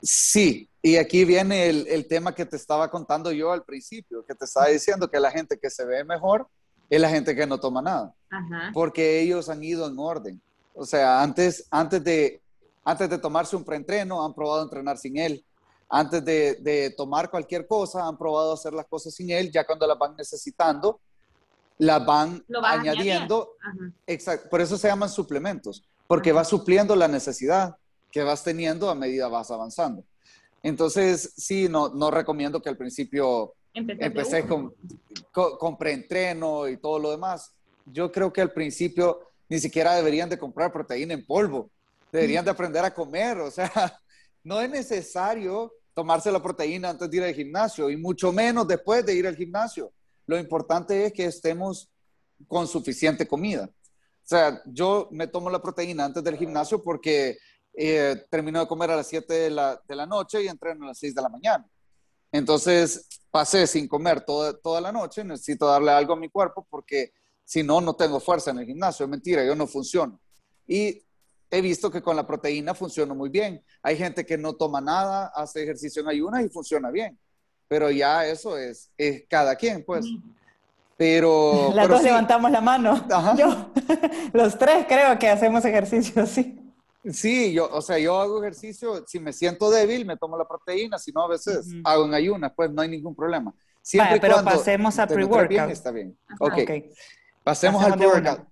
Sí, y aquí viene el, el, tema que te estaba contando yo al principio, que te estaba diciendo que la gente que se ve mejor es la gente que no toma nada, porque ellos han ido en orden. O sea, antes, antes, de, antes de tomarse un preentreno, han probado entrenar sin él. Antes de, de tomar cualquier cosa, han probado hacer las cosas sin él, ya cuando las van necesitando, las van añadiendo. Exacto, por eso se llaman suplementos, porque va supliendo la necesidad que vas teniendo a medida vas avanzando. Entonces, sí, no, no recomiendo que al principio empecé con, con, preentreno y todo lo demás. Yo creo que al principio ni siquiera deberían de comprar proteína en polvo, deberían de aprender a comer, o sea, <laughs> no es necesario tomarse la proteína antes de ir al gimnasio y mucho menos después de ir al gimnasio. Lo importante es que estemos con suficiente comida. O sea, yo me tomo la proteína antes del gimnasio porque eh, termino de comer a las 7 de la, de la, noche y entreno a las 6 de la mañana. Entonces, pasé sin comer toda, toda la noche, necesito darle algo a mi cuerpo porque si no, no tengo fuerza en el gimnasio. Es mentira, yo no funciono. Y he visto que con la proteína funciona muy bien. Hay gente que no toma nada, hace ejercicio en ayunas y funciona bien pero ya eso es, es cada quien, pues. Pero... Las dos levantamos la mano. Yo, <laughs> los tres creo que hacemos ejercicio, <laughs> sí. Sí, yo, o sea, yo hago ejercicio, si me siento débil, me tomo la proteína, si no, a veces hago en ayunas, pues no hay ningún problema. Siempre pero pasemos a pre-workout. Está bien. Ok. Pasemos, al pre-workout.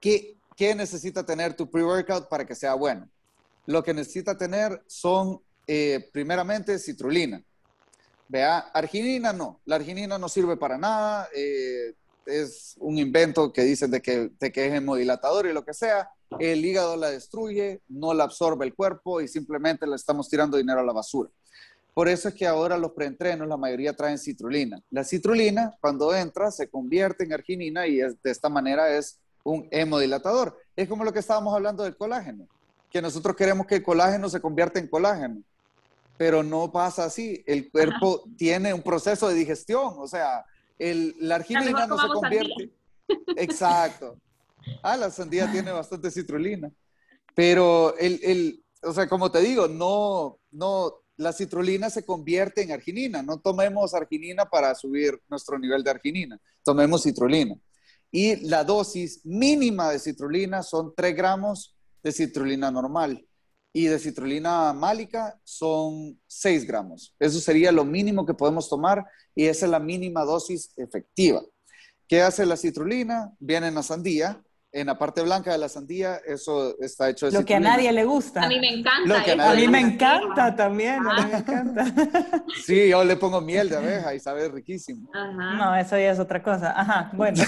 ¿Qué, ¿Qué, necesita tener tu pre-workout para que sea bueno? Lo que necesita tener son, eh, primeramente, citrulina. Vea, arginina no, la arginina no sirve para nada, eh, es un invento que dicen de que, de que es hemodilatador y lo que sea, el hígado la destruye, no la absorbe el cuerpo y simplemente le estamos tirando dinero a la basura. Por eso es que ahora los preentrenos, la mayoría traen citrulina. La citrulina, cuando entra, se convierte en arginina y de esta manera es un hemodilatador. Es como lo que estábamos hablando del colágeno, que nosotros queremos que el colágeno se convierta en colágeno pero no pasa así. El cuerpo tiene un proceso de digestión, o sea, el, la arginina no se convierte. Exacto. Ah, la sandía tiene bastante citrulina. Pero el, el, o sea, como te digo, no, no, la citrulina se convierte en arginina. No tomemos arginina para subir nuestro nivel de arginina. Tomemos citrulina. Y la dosis mínima de citrulina son 3 gramos de citrulina normal y de citrulina málica son 6 gramos. Eso sería lo mínimo que podemos tomar y esa es la mínima dosis efectiva. ¿Qué hace la citrulina? Viene en la sandía. En la parte blanca de la sandía, eso está hecho de Lo que a nadie le gusta. A mí me encanta. a, mí me encanta también. A mí me encanta. <laughs> Sí, yo le pongo miel de abeja y sabe riquísimo. No, eso ya es otra cosa. Ajá, bueno.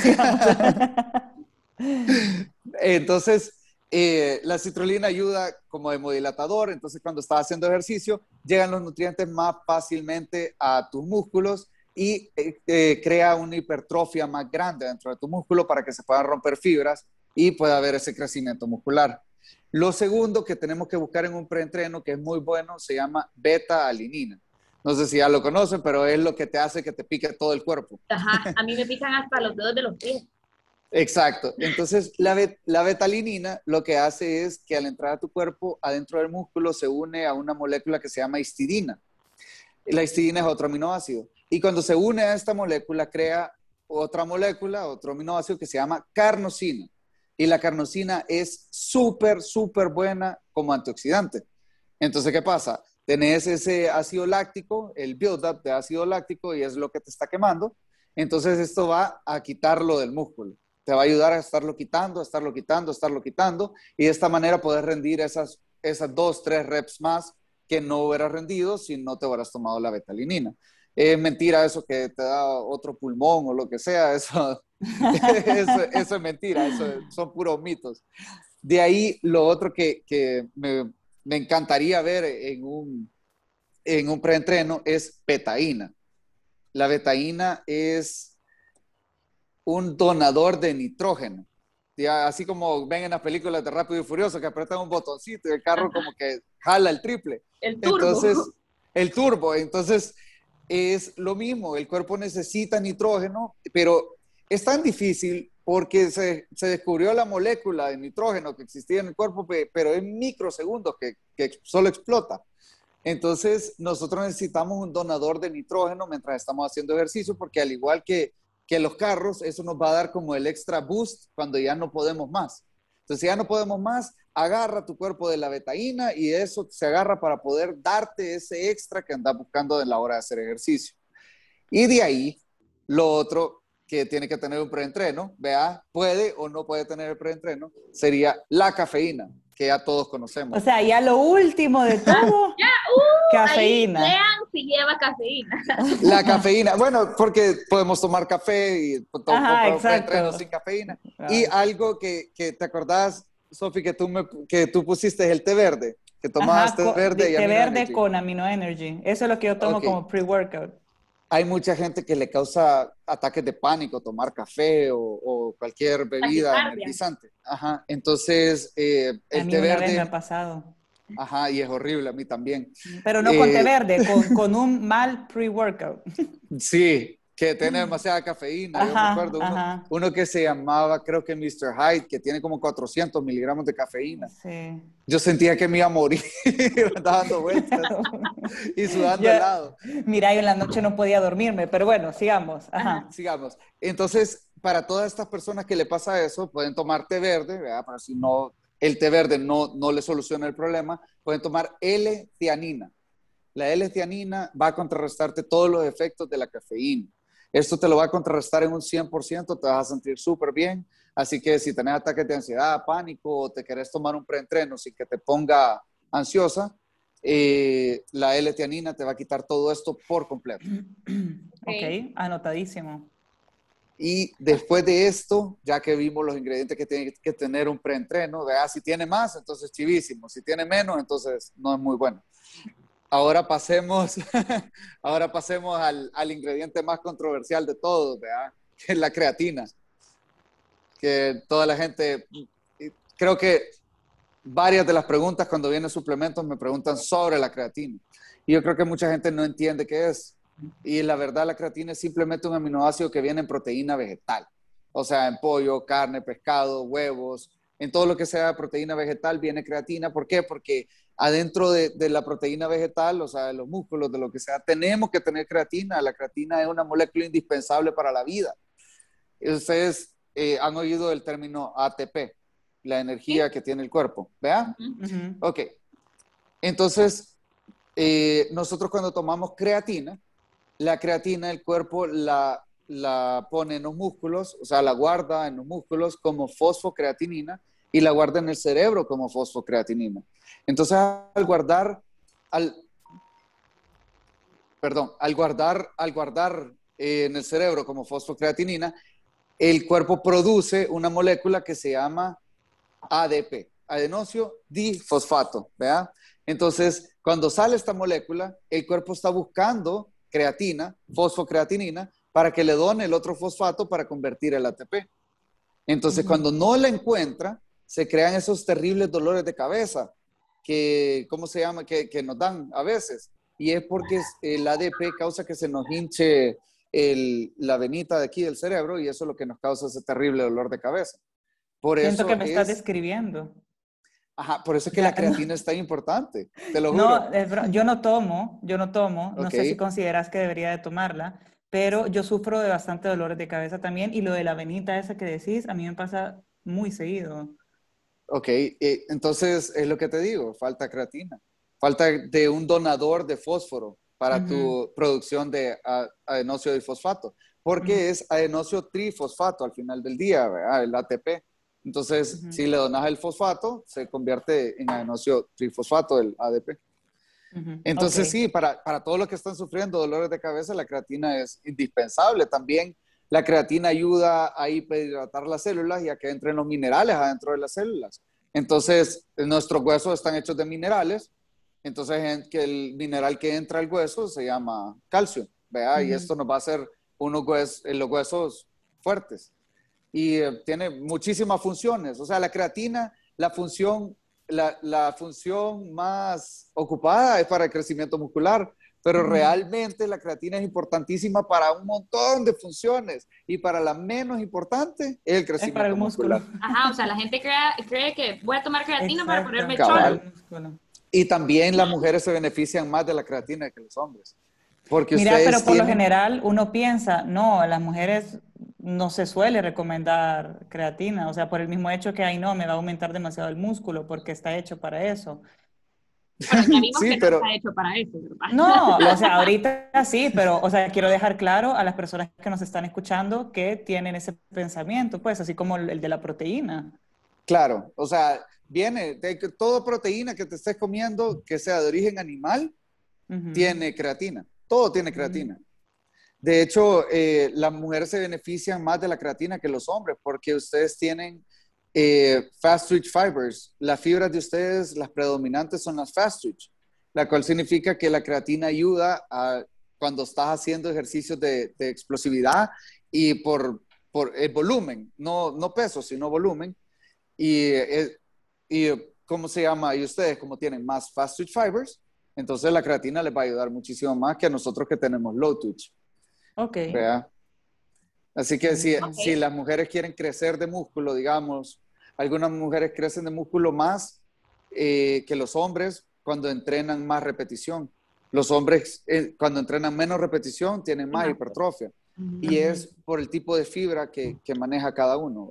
<laughs> Entonces, eh, la citrulina ayuda como hemodilatador, entonces cuando estás haciendo ejercicio, llegan los nutrientes más fácilmente a tus músculos y eh, eh, crea una hipertrofia más grande dentro de tu músculo para que se puedan romper fibras y pueda haber ese crecimiento muscular. Lo segundo que tenemos que buscar en un preentreno, que es muy bueno, se llama beta-alinina. No sé si ya lo conocen, pero es lo que te hace que te pique todo el cuerpo. Ajá, a mí me pican hasta los dedos de los pies. Exacto. Entonces, la, la betalinina lo que hace es que al entrar a tu cuerpo, adentro del músculo, se une a una molécula que se llama histidina. La histidina es otro aminoácido. Y cuando se une a esta molécula, crea otra molécula, otro aminoácido que se llama carnosina. Y la carnosina es súper, súper buena como antioxidante. Entonces, ¿qué pasa? Tenés ese ácido láctico, el buildup de ácido láctico, y es lo que te está quemando. Entonces, esto va a quitarlo del músculo. Te va a ayudar a estarlo quitando, a estarlo quitando, a estarlo quitando. Y de esta manera poder rendir esas, esas dos, tres reps más que no hubieras rendido si no te hubieras tomado la betalinina. Es mentira eso que te da otro pulmón o lo que sea, eso, <laughs> eso, es mentira, eso son puros mitos. De ahí lo otro que, que me, me, encantaría ver en un, en un preentreno es betaína. La betaína es un donador de nitrógeno. Así como ven en las películas de Rápido y Furioso que apretan un botoncito y el carro como que jala el triple. El turbo. Entonces, <laughs> el turbo. Entonces, es lo mismo. El cuerpo necesita nitrógeno, pero es tan difícil porque se, se, descubrió la molécula de nitrógeno que existía en el cuerpo, pero en microsegundos que, que solo explota. Entonces, nosotros necesitamos un donador de nitrógeno mientras estamos haciendo ejercicio, porque al igual que, que los carros, eso nos va a dar como el extra boost cuando ya no podemos más. Entonces, si ya no podemos más, agarra tu cuerpo de la betaína y eso se agarra para poder darte ese extra que andas buscando en la hora de hacer ejercicio. Y de ahí, lo otro que tiene que tener un preentreno, vea, puede o no puede tener el preentreno, sería la cafeína, que ya todos conocemos. O sea, ya lo último de todo, <laughs> ya, uh, cafeína. Ahí vean si lleva cafeína. <laughs> La cafeína, bueno, porque podemos tomar café y tomar un preentreno sin cafeína. Y algo que, que, te acordás, Sofi, que tú, me, que tú pusiste el té verde, que tomabas té verde y Té verde con amino energy. Eso es lo que yo tomo como pre-workout hay mucha gente que le causa ataques de pánico tomar café o, cualquier bebida energizante. Ajá. Entonces, eh, el té verde. me ha pasado. Ajá, y es horrible, a mí también. Pero no con té eh, verde, <laughs> con, con un mal pre-workout. Sí, que tiene demasiada cafeína. Yo me acuerdo uno, que se llamaba, creo que Mr. Hyde, que tiene como 400 miligramos de cafeína. Sí. Yo sentía que me iba a morir, <laughs> dando vueltas y <laughs> sudando helado. Mira, yo en la noche no podía dormirme, pero bueno, sigamos. Ajá. Sigamos. Entonces, para todas estas personas que le pasa eso, pueden tomar té verde, ¿verdad? Para si no, el té verde no, no le soluciona el problema, pueden tomar L-tianina. La L-tianina va a contrarrestarte todos los efectos de la cafeína. Esto te lo va a contrarrestar en un 100%, te vas a sentir súper bien. Así que si tenés ataques de ansiedad, pánico o te querés tomar un preentreno sin que te ponga ansiosa, eh, la L-teanina te va a quitar todo esto por completo. <clears throat> Ok, anotadísimo. Y después de esto, ya que vimos los ingredientes que tiene que tener un preentreno, vea si tiene más, entonces chivísimo. Si tiene menos, entonces no es muy bueno. Ahora pasemos, <laughs> ahora pasemos al, al, ingrediente más controversial de todos, <laughs> que es la creatina. Que toda la gente, creo que varias de las preguntas cuando vienen suplementos me preguntan sobre la creatina. Y yo creo que mucha gente no entiende qué es. Y la verdad, la creatina es simplemente un aminoácido que viene en proteína vegetal. O sea, en pollo, carne, pescado, huevos, en todo lo que sea proteína vegetal viene creatina. ¿Por qué? Porque adentro de, la proteína vegetal, o sea, de los músculos, de lo que sea, tenemos que tener creatina. La creatina es una molécula indispensable para la vida. Ustedes eh, han oído el término ATP, la energía que tiene el cuerpo, ¿vea? Ok. Entonces, eh, nosotros cuando tomamos creatina, la creatina el cuerpo la, la pone en los músculos, o sea, la guarda en los músculos como fosfocreatinina y la guarda en el cerebro como fosfocreatinina. Entonces, al guardar, al, perdón, al guardar, al guardar eh, en el cerebro como fosfocreatinina, el cuerpo produce una molécula que se llama ADP. adenocio difosfato, ¿verdad? Entonces, cuando sale esta molécula, el cuerpo está buscando creatina, fosfocreatinina, para que le done el otro fosfato para convertir el ATP. Entonces, cuando no la encuentra, se crean esos terribles dolores de cabeza que, ¿cómo se llama? Que, que nos dan a veces. Y es porque el ADP causa que se nos hinche el, la venita de aquí del cerebro y eso es lo que nos causa ese terrible dolor de cabeza. Por Siento eso que me estás describiendo. Ajá, por eso es que la creatina es tan importante, te lo juro. No, yo no tomo, yo no tomo, no sé si consideras que debería de tomarla, pero yo sufro de bastante dolores de cabeza también y lo de la venita esa que decís, a mí me pasa muy seguido. Ok, eh, entonces es lo que te digo, falta creatina, falta de un donador de fósforo para tu producción de adenosio difosfato, porque es adenosio trifosfato al final del día, ¿verdad? el ATP. Entonces, si le donas el fosfato, se convierte en adenosio trifosfato, el ADP. Entonces, sí, para, para todos los que están sufriendo dolores de cabeza, la creatina es indispensable. También la creatina ayuda a hiperhidratar las células y a que entren los minerales adentro de las células. Entonces, nuestros huesos están hechos de minerales. Entonces, que el mineral que entra al hueso se llama calcio, ¿vea? Y esto nos va a hacer unos huesos, los huesos fuertes y eh, tiene muchísimas funciones. O sea, la creatina, la función, la, la, función más ocupada es para el crecimiento muscular, pero realmente la creatina es importantísima para un montón de funciones y para la menos importante es el crecimiento para el muscular. Músculo. Ajá, o sea, la gente cree, cree que voy a tomar creatina para ponerme cholo. Y también las mujeres se benefician más de la creatina que los hombres. Porque Mira, pero por lo general uno piensa, no, las mujeres no se suele recomendar creatina, o sea, por el mismo hecho que, ahí no, me va a aumentar demasiado el músculo porque está hecho para eso. <laughs> sí, pero... no está hecho para eso, No, <laughs> o sea, ahorita sí, pero, o sea, quiero dejar claro a las personas que nos están escuchando que tienen ese pensamiento, pues, así como el de la proteína. Claro, o sea, viene de que toda proteína que te estés comiendo, que sea de origen animal, tiene creatina. Todo tiene creatina. De hecho, eh, las mujeres se benefician más de la creatina que los hombres porque ustedes tienen eh, fast twitch fibers. Las fibras de ustedes, las predominantes son las fast twitch, la cual significa que la creatina ayuda a cuando estás haciendo ejercicios de, explosividad y por, por, el volumen, no, no peso, sino volumen. Y, eh, y, ¿cómo se llama? Y ustedes, como tienen más fast twitch fibers, entonces la creatina les va a ayudar muchísimo más que a nosotros que tenemos low twitch. Ok. Así que si, si las mujeres quieren crecer de músculo, digamos, algunas mujeres crecen de músculo más eh, que los hombres cuando entrenan más repetición. Los hombres eh, cuando entrenan menos repetición tienen más hipertrofia. Y es por el tipo de fibra que, que maneja cada uno.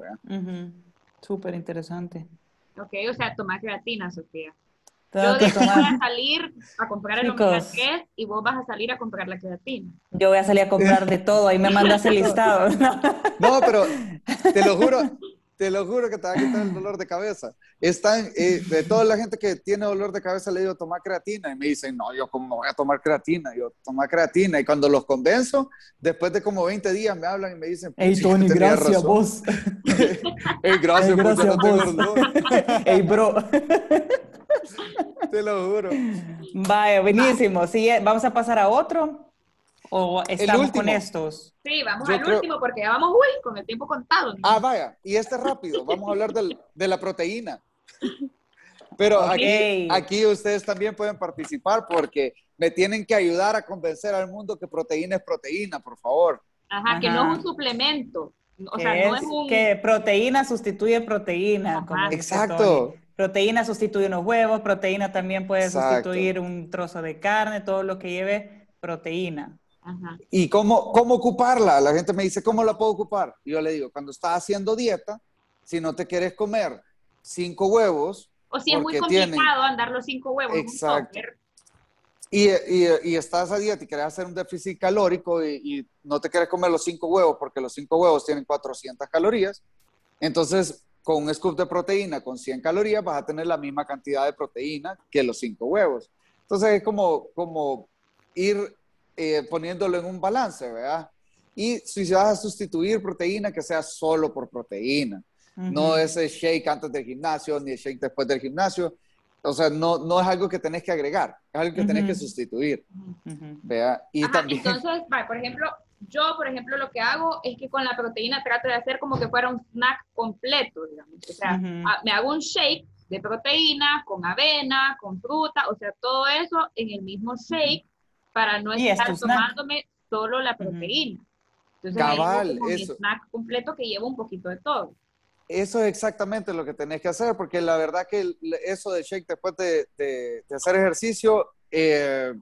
Súper interesante. Ok, o sea, toma creatina, Sofía. Yo voy a salir a comprar el omega 3 y vos vas a salir a comprar la creatina. Yo voy a salir a comprar de todo, ahí me mandas el listado. No, pero te lo juro, te lo juro que te va a quitar el dolor de cabeza. Están, eh, de toda la gente que tiene dolor de cabeza le digo tomar creatina y me dicen, no, yo como voy a tomar creatina, yo tomar creatina. Y cuando los convenzo, después de como 20 días me hablan y me dicen, hey Tony, gracias vos. <laughs> hey, gracias, hey, gracias vos. hey <laughs> bro. Te lo juro. Vaya, buenísimo. Sí, vamos a pasar a otro. ¿O estamos con estos? Sí, vamos al último porque ya vamos, uy, con el tiempo contado. Ah, vaya, y este rápido. Vamos a hablar de la proteína. Pero aquí, aquí ustedes también pueden participar porque me tienen que ayudar a convencer al mundo que proteína es proteína, por favor. Ajá, que no es un suplemento. O sea, no es un... Que proteína sustituye proteína. Exacto. Proteína sustituye unos huevos, proteína también puede sustituir un trozo de carne, todo lo que lleve proteína. ¿Y cómo, cómo ocuparla? La gente me dice, ¿cómo la puedo ocupar? yo le digo, cuando estás haciendo dieta, si no te quieres comer cinco huevos. O si es muy complicado andar los cinco huevos. Exacto. Y, y, y, estás a dieta y quieres hacer un déficit calórico y, y, no te quieres comer los cinco huevos porque los cinco huevos tienen 400 calorías, entonces con un scoop de proteína con 100 calorías vas a tener la misma cantidad de proteína que los cinco huevos. Entonces es como, como ir eh, poniéndolo en un balance, ¿verdad? Y si vas a sustituir proteína, que sea solo por proteína. No ese shake antes del gimnasio, ni el shake después del gimnasio. O sea, no, no es algo que tenés que agregar, es algo que tenés que sustituir. Vea, y también... Entonces, por ejemplo, yo, por ejemplo, lo que hago es que con la proteína trato de hacer como que fuera un snack completo, digamos. O sea, me hago un shake de proteína con avena, con fruta, o sea, todo eso en el mismo shake para no estar tomándome solo la proteína. Entonces, Cabal, un snack completo que lleva un poquito de todo. Eso es exactamente lo que tenés que hacer, porque la verdad que eso de shake después de, de, hacer ejercicio, eh,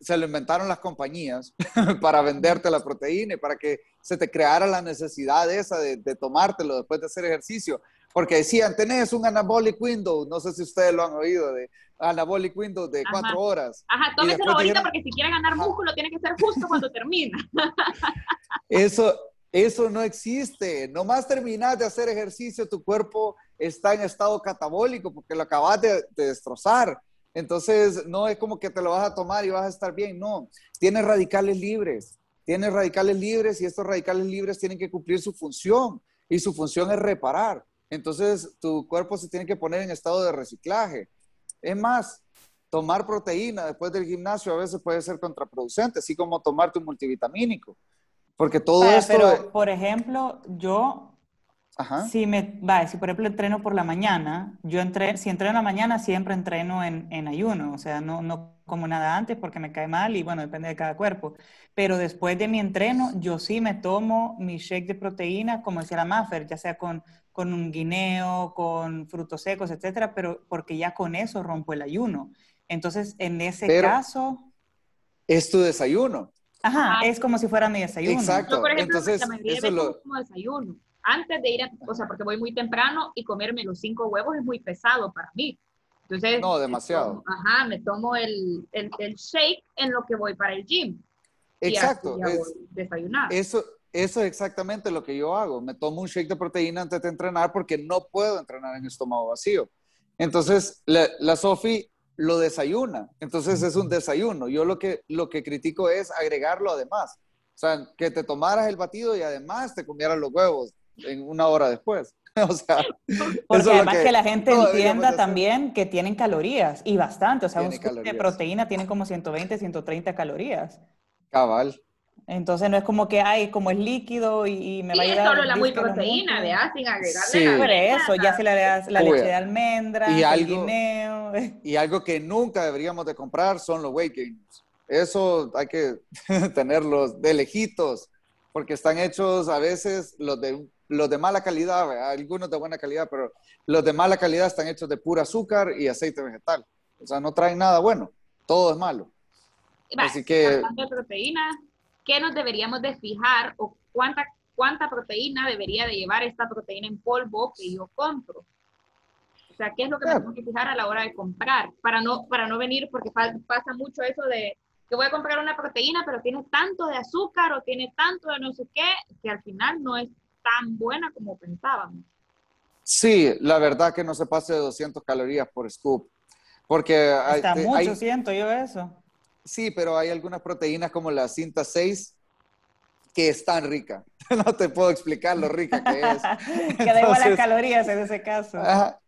se lo inventaron las compañías <laughs> para venderte la proteína y para que se te creara la necesidad esa de, de, tomártelo después de hacer ejercicio. Porque decían, tenés un anabolic window, no sé si ustedes lo han oído, de anabolic window de cuatro horas. Ajá, tómeselo ahorita porque si quiere ganar músculo tiene que ser justo cuando termina. <laughs> Eso, eso no existe. Nomás terminas de hacer ejercicio, tu cuerpo está en estado catabólico porque lo acabas de, destrozar. Entonces, no es como que te lo vas a tomar y vas a estar bien. No, tienes radicales libres. Tienes radicales libres y estos radicales libres tienen que cumplir su función y su función es reparar. Entonces, tu cuerpo se tiene que poner en estado de reciclaje. Es más, tomar proteína después del gimnasio a veces puede ser contraproducente, así como tomarte un multivitamínico. Porque todo esto... Pero, por ejemplo, yo, Si, me, va, si por ejemplo entreno por la mañana, yo entre, si entreno en la mañana siempre entreno en, en, ayuno, o sea, no, no como nada antes porque me cae mal y bueno, depende de cada cuerpo. Pero después de mi entreno, yo sí me tomo mi shake de proteína, como decía la Maffer, ya sea con, con un guineo, con frutos secos, etcétera, pero porque ya con eso rompo el ayuno. Entonces, en ese caso... Es tu desayuno. Ajá, es como si fuera mi desayuno. Exacto. Yo, por ejemplo, Entonces, eso lo... como desayuno. Antes de ir, a, o sea, porque voy muy temprano y comerme los cinco huevos es muy pesado para mí. Entonces, no, demasiado. ajá, me tomo el, el, el, shake en lo que voy para el gym. Exacto. Y desayunar. Eso, eso es exactamente lo que yo hago. Me tomo un shake de proteína antes de entrenar porque no puedo entrenar en estómago vacío. Entonces, la, la Sofi lo desayuna. Entonces es un desayuno. Yo lo que, lo que critico es agregarlo además. O sea, que te tomaras el batido y además te comieras los huevos en una hora después. <laughs> o sea, porque además que, la gente entienda también que tienen calorías y bastante. O sea, un de proteína tiene como 120, 130 calorías. Cabal. Entonces no es como que, hay como es líquido y, me va a ayudar. es solo la muy proteína, ¿verdad? Sin agregarle sí. Por eso, ya se le das la leche de almendra, y el guineo. Y algo que nunca deberíamos de comprar son los weight gainers. Eso hay que <laughs> tenerlos de lejitos, porque están hechos a veces los de, los de mala calidad, algunos de buena calidad, pero los de mala calidad están hechos de pura azúcar y aceite vegetal. O sea, no traen nada bueno, todo es malo. Así que... de proteína, qué nos deberíamos de fijar o cuánta, cuánta proteína debería de llevar esta proteína en polvo que yo compro. O sea, ¿qué es lo que tenemos que fijar a la hora de comprar? Para no, para no venir, porque pasa mucho eso de que voy a comprar una proteína, pero tiene tanto de azúcar o tiene tanto de no sé qué, que al final no es tan buena como pensábamos. Sí, la verdad que no se pase de 200 calorías por scoop. Porque Está hay, mucho, siento yo eso. Sí, pero hay algunas proteínas como la cinta 6 que es tan rica. <laughs> No te puedo explicar lo rica que es. <laughs> que da igual las <laughs> calorías en ese caso.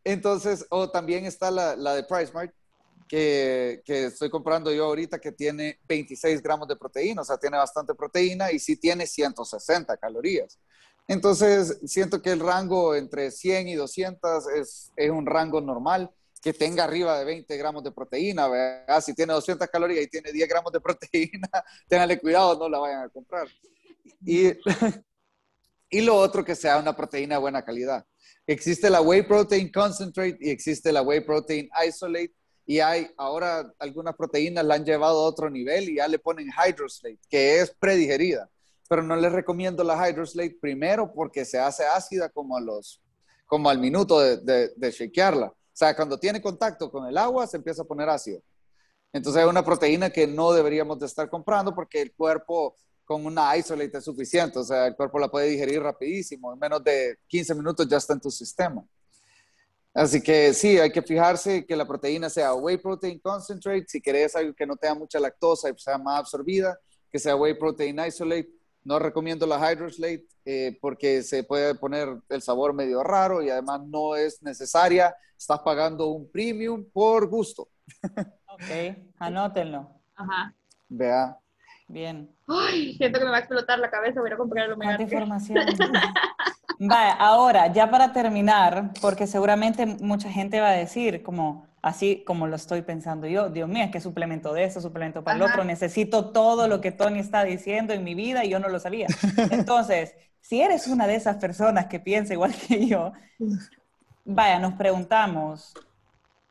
entonces, o también está la, la de PriceMart, que, que, estoy comprando yo ahorita, que tiene 26 gramos de proteína, o sea, tiene bastante proteína y sí tiene 160 calorías. Entonces, siento que el rango entre 100 y 200 es, es un rango normal que tenga arriba de 20 gramos de proteína, ¿verdad? Si tiene 200 calorías y tiene 10 gramos de proteína, <laughs> ténganle cuidado, no la vayan a comprar. Y, <laughs> y lo otro, que sea una proteína de buena calidad. Existe la Whey Protein Concentrate y existe la Whey Protein Isolate. Y hay ahora algunas proteínas la han llevado a otro nivel y ya le ponen Hydroslate, que es predigerida. Pero no les recomiendo la Hydroslate primero porque se hace ácida como, a los, como al minuto de, de, de shakearla. O sea, cuando tiene contacto con el agua, se empieza a poner ácido. Entonces es una proteína que no deberíamos de estar comprando porque el cuerpo con una isolate es suficiente. O sea, el cuerpo la puede digerir rapidísimo. En menos de 15 minutos ya está en tu sistema. Así que sí, hay que fijarse que la proteína sea whey protein concentrate. Si querés algo que no tenga mucha lactosa y sea más absorbida, que sea whey protein isolate. No recomiendo la Hydroslate eh, porque se puede poner el sabor medio raro y además no es necesaria. Estás pagando un premium por gusto. Ok, anótenlo. Ajá. Vea. Bien. Ay, siento que me va a explotar la cabeza, voy a comprar el ¿Cuánta información? Vaya, ahora, ya para terminar, porque seguramente mucha gente va a decir, como así como lo estoy pensando yo, Dios mío, ¿qué suplemento de eso, suplemento para el otro, necesito todo lo que Tony está diciendo en mi vida y yo no lo sabía. <laughs> Entonces, si eres una de esas personas que piensa igual que yo, vaya, nos preguntamos,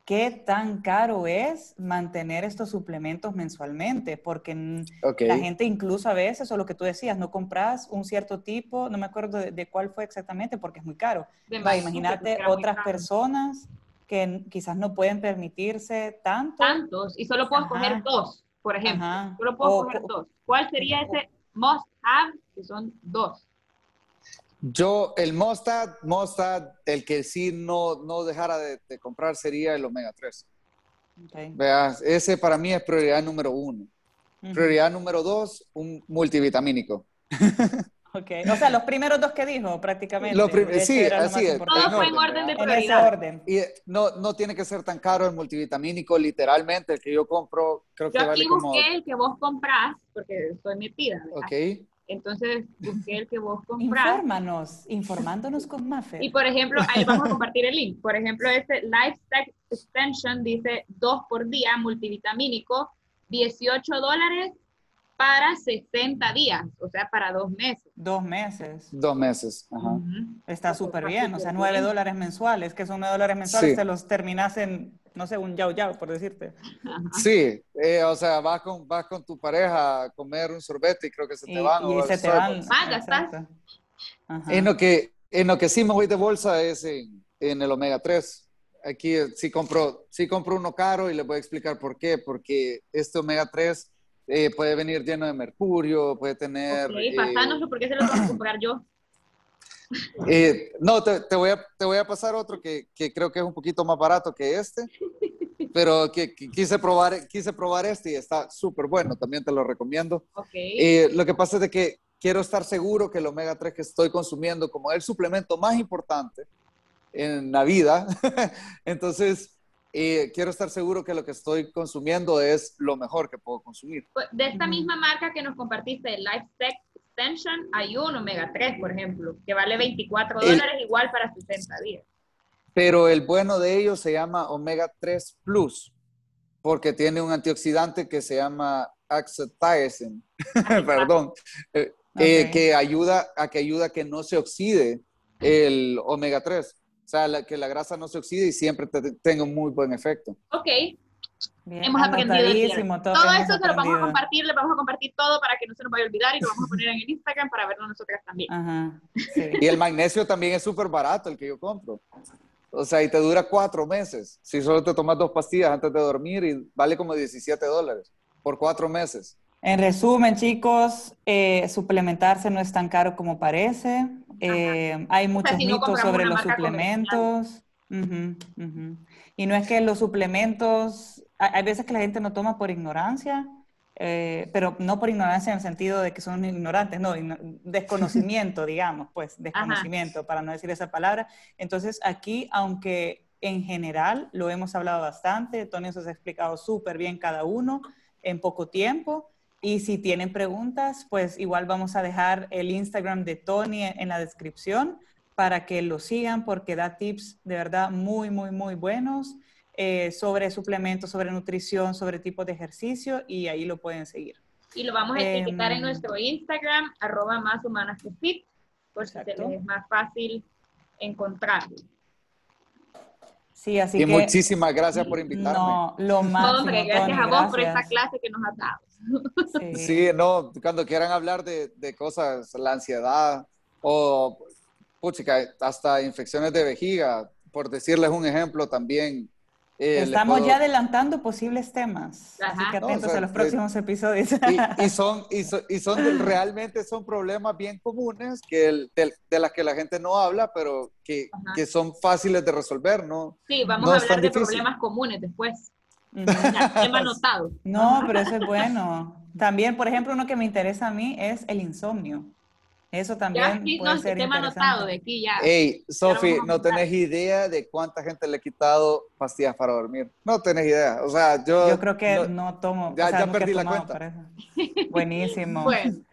¿qué tan caro es mantener estos suplementos mensualmente? Porque la gente incluso a veces, o lo que tú decías, no compras un cierto tipo, no me acuerdo de, cuál fue exactamente, porque es muy caro. imagínate otras personas que quizás no pueden permitirse tanto. Tantos, y solo puedo coger dos, por ejemplo. Solo puedo coger dos. ¿Cuál sería ese must have? Que son dos. Yo, el Mostad, Mostad, el que sí no, no dejara de, comprar sería el Omega 3. Veas, ese para mí es prioridad número uno. Prioridad número dos, un multivitamínico. <laughs> Ok, o sea, los primeros dos que dijo prácticamente. sí, así es. Todo fue en orden de prioridad. orden. Y eh, no, no tiene que ser tan caro el multivitamínico, literalmente, el que yo compro, creo que vale como... Yo aquí busqué el que vos comprás, porque estoy metida, ¿verdad? Ok. Entonces busqué el que vos comprás. Infórmanos, informándonos con Maffer. Y por ejemplo, ahí vamos a compartir el link. Por ejemplo, este Lifestyle Extension dice dos por día, multivitamínico, 18 dólares para 60 días, o sea, para dos meses. Dos meses. Dos meses, ajá. Está súper bien, o sea, 9 dólares mensuales, que son 9 dólares mensuales, te los terminas en, no sé, un yao yao, por decirte. Sí, eh, o sea, vas con, vas con tu pareja a comer un sorbete y creo que se te van. Y se te van. Ah. En lo, que, en lo que sí me voy de bolsa es en, en el omega 3 aquí sí compro, sí compro uno caro y les voy a explicar por qué, porque este omega 3 eh, puede venir lleno de mercurio, puede tener... Ok, pasánoslo, porque se lo voy a comprar yo. <coughs> Eh, no, te, te, voy a, te voy a pasar otro que, que, creo que es un poquito más barato que este, pero que, quise, probar, quise probar este y está súper bueno, también te lo recomiendo. Okay. Eh, lo que pasa es de que quiero estar seguro que el omega 3 que estoy consumiendo como el suplemento más importante en la vida, <laughs> entonces y quiero estar seguro que lo que estoy consumiendo es lo mejor que puedo consumir. Pues, de esta misma marca que nos compartiste, el Tech Extension, hay un omega 3, por ejemplo, que vale 24 dólares igual para 60 días. Pero el bueno de ellos se llama omega 3 Plus, porque tiene un antioxidante que se llama acetylsin, <laughs> perdón, eh, eh, que ayuda a que ayuda a que no se oxide el omega 3. O sea, que la grasa no se oxide y siempre te, tenga un muy buen efecto. Ok. Hemos aprendido. Todo, todo esto se lo vamos a compartir, le vamos a compartir todo para que no se nos vaya a olvidar y lo vamos a poner en el Instagram para verlo nosotras también. Ajá, <laughs> Y el magnesio también es súper barato, el que yo compro. O sea, y te dura cuatro meses. Si solo te tomas dos pastillas antes de dormir y vale como 17 dólares por cuatro meses. En resumen, chicos, eh, suplementarse no es tan caro como parece. Eh, hay muchos mitos sobre los suplementos. Y no es que los suplementos, hay veces que la gente no toma por ignorancia, eh, pero no por ignorancia en el sentido de que son ignorantes, no, desconocimiento, <laughs> digamos, pues, desconocimiento, para no decir esa palabra. Entonces, aquí, aunque en general lo hemos hablado bastante, Tony os ha explicado súper bien cada uno en poco tiempo, y si tienen preguntas, pues igual vamos a dejar el Instagram de Tony en la descripción para que lo sigan porque da tips de verdad muy, muy, muy buenos eh, sobre suplementos, sobre nutrición, sobre tipos de ejercicio y ahí lo pueden seguir. Y lo vamos a etiquetar en em, nuestro Instagram, arroba más humanas que fit, por si es más fácil encontrarlo. Sí, así y que... muchísimas gracias por invitarme. No, lo más. Hombre, gracias a vos por esta clase que nos has dado. Sí, no, cuando quieran hablar de, de cosas, la ansiedad o, puchica, hasta infecciones de vejiga, por decirles un ejemplo también, eh, Estamos ya adelantando posibles temas, así que atentos a los próximos episodios. Y, <laughs> son, y, son, realmente son problemas bien comunes que de, de, las que la gente no habla, pero que, que son fáciles de resolver, ¿no? Sí, vamos a hablar de problemas comunes después. Tema anotado. No, pero eso es bueno. También, por ejemplo, uno que me interesa a mí es el insomnio. Eso también ya, puede no, ser tema anotado de aquí ya. Ey, Sofi, no tenés idea de cuánta gente le he quitado pastillas para dormir. No tenés idea. O sea, yo... Yo creo que no, tomo. Ya, ya perdí la cuenta. <laughs> Buenísimo. Bueno. <laughs>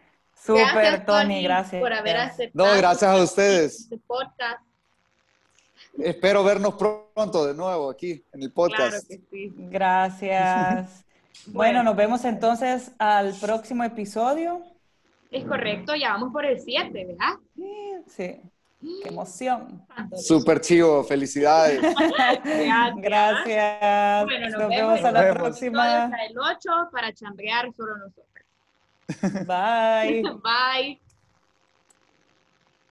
Súper, Tony, gracias. Por haber aceptado. No, gracias a ustedes. Este podcast. Espero vernos pronto de nuevo aquí en el podcast. Claro que sí. Gracias. <laughs> bueno, nos vemos entonces al próximo episodio. Es correcto, ya vamos por el 7, ¿verdad? Sí. Qué emoción. Súper chivo, felicidades. <laughs> Gracias. Bueno, nos, vemos, a la próxima. el 8 para chambrear solo nosotros. Bye. <laughs> Bye.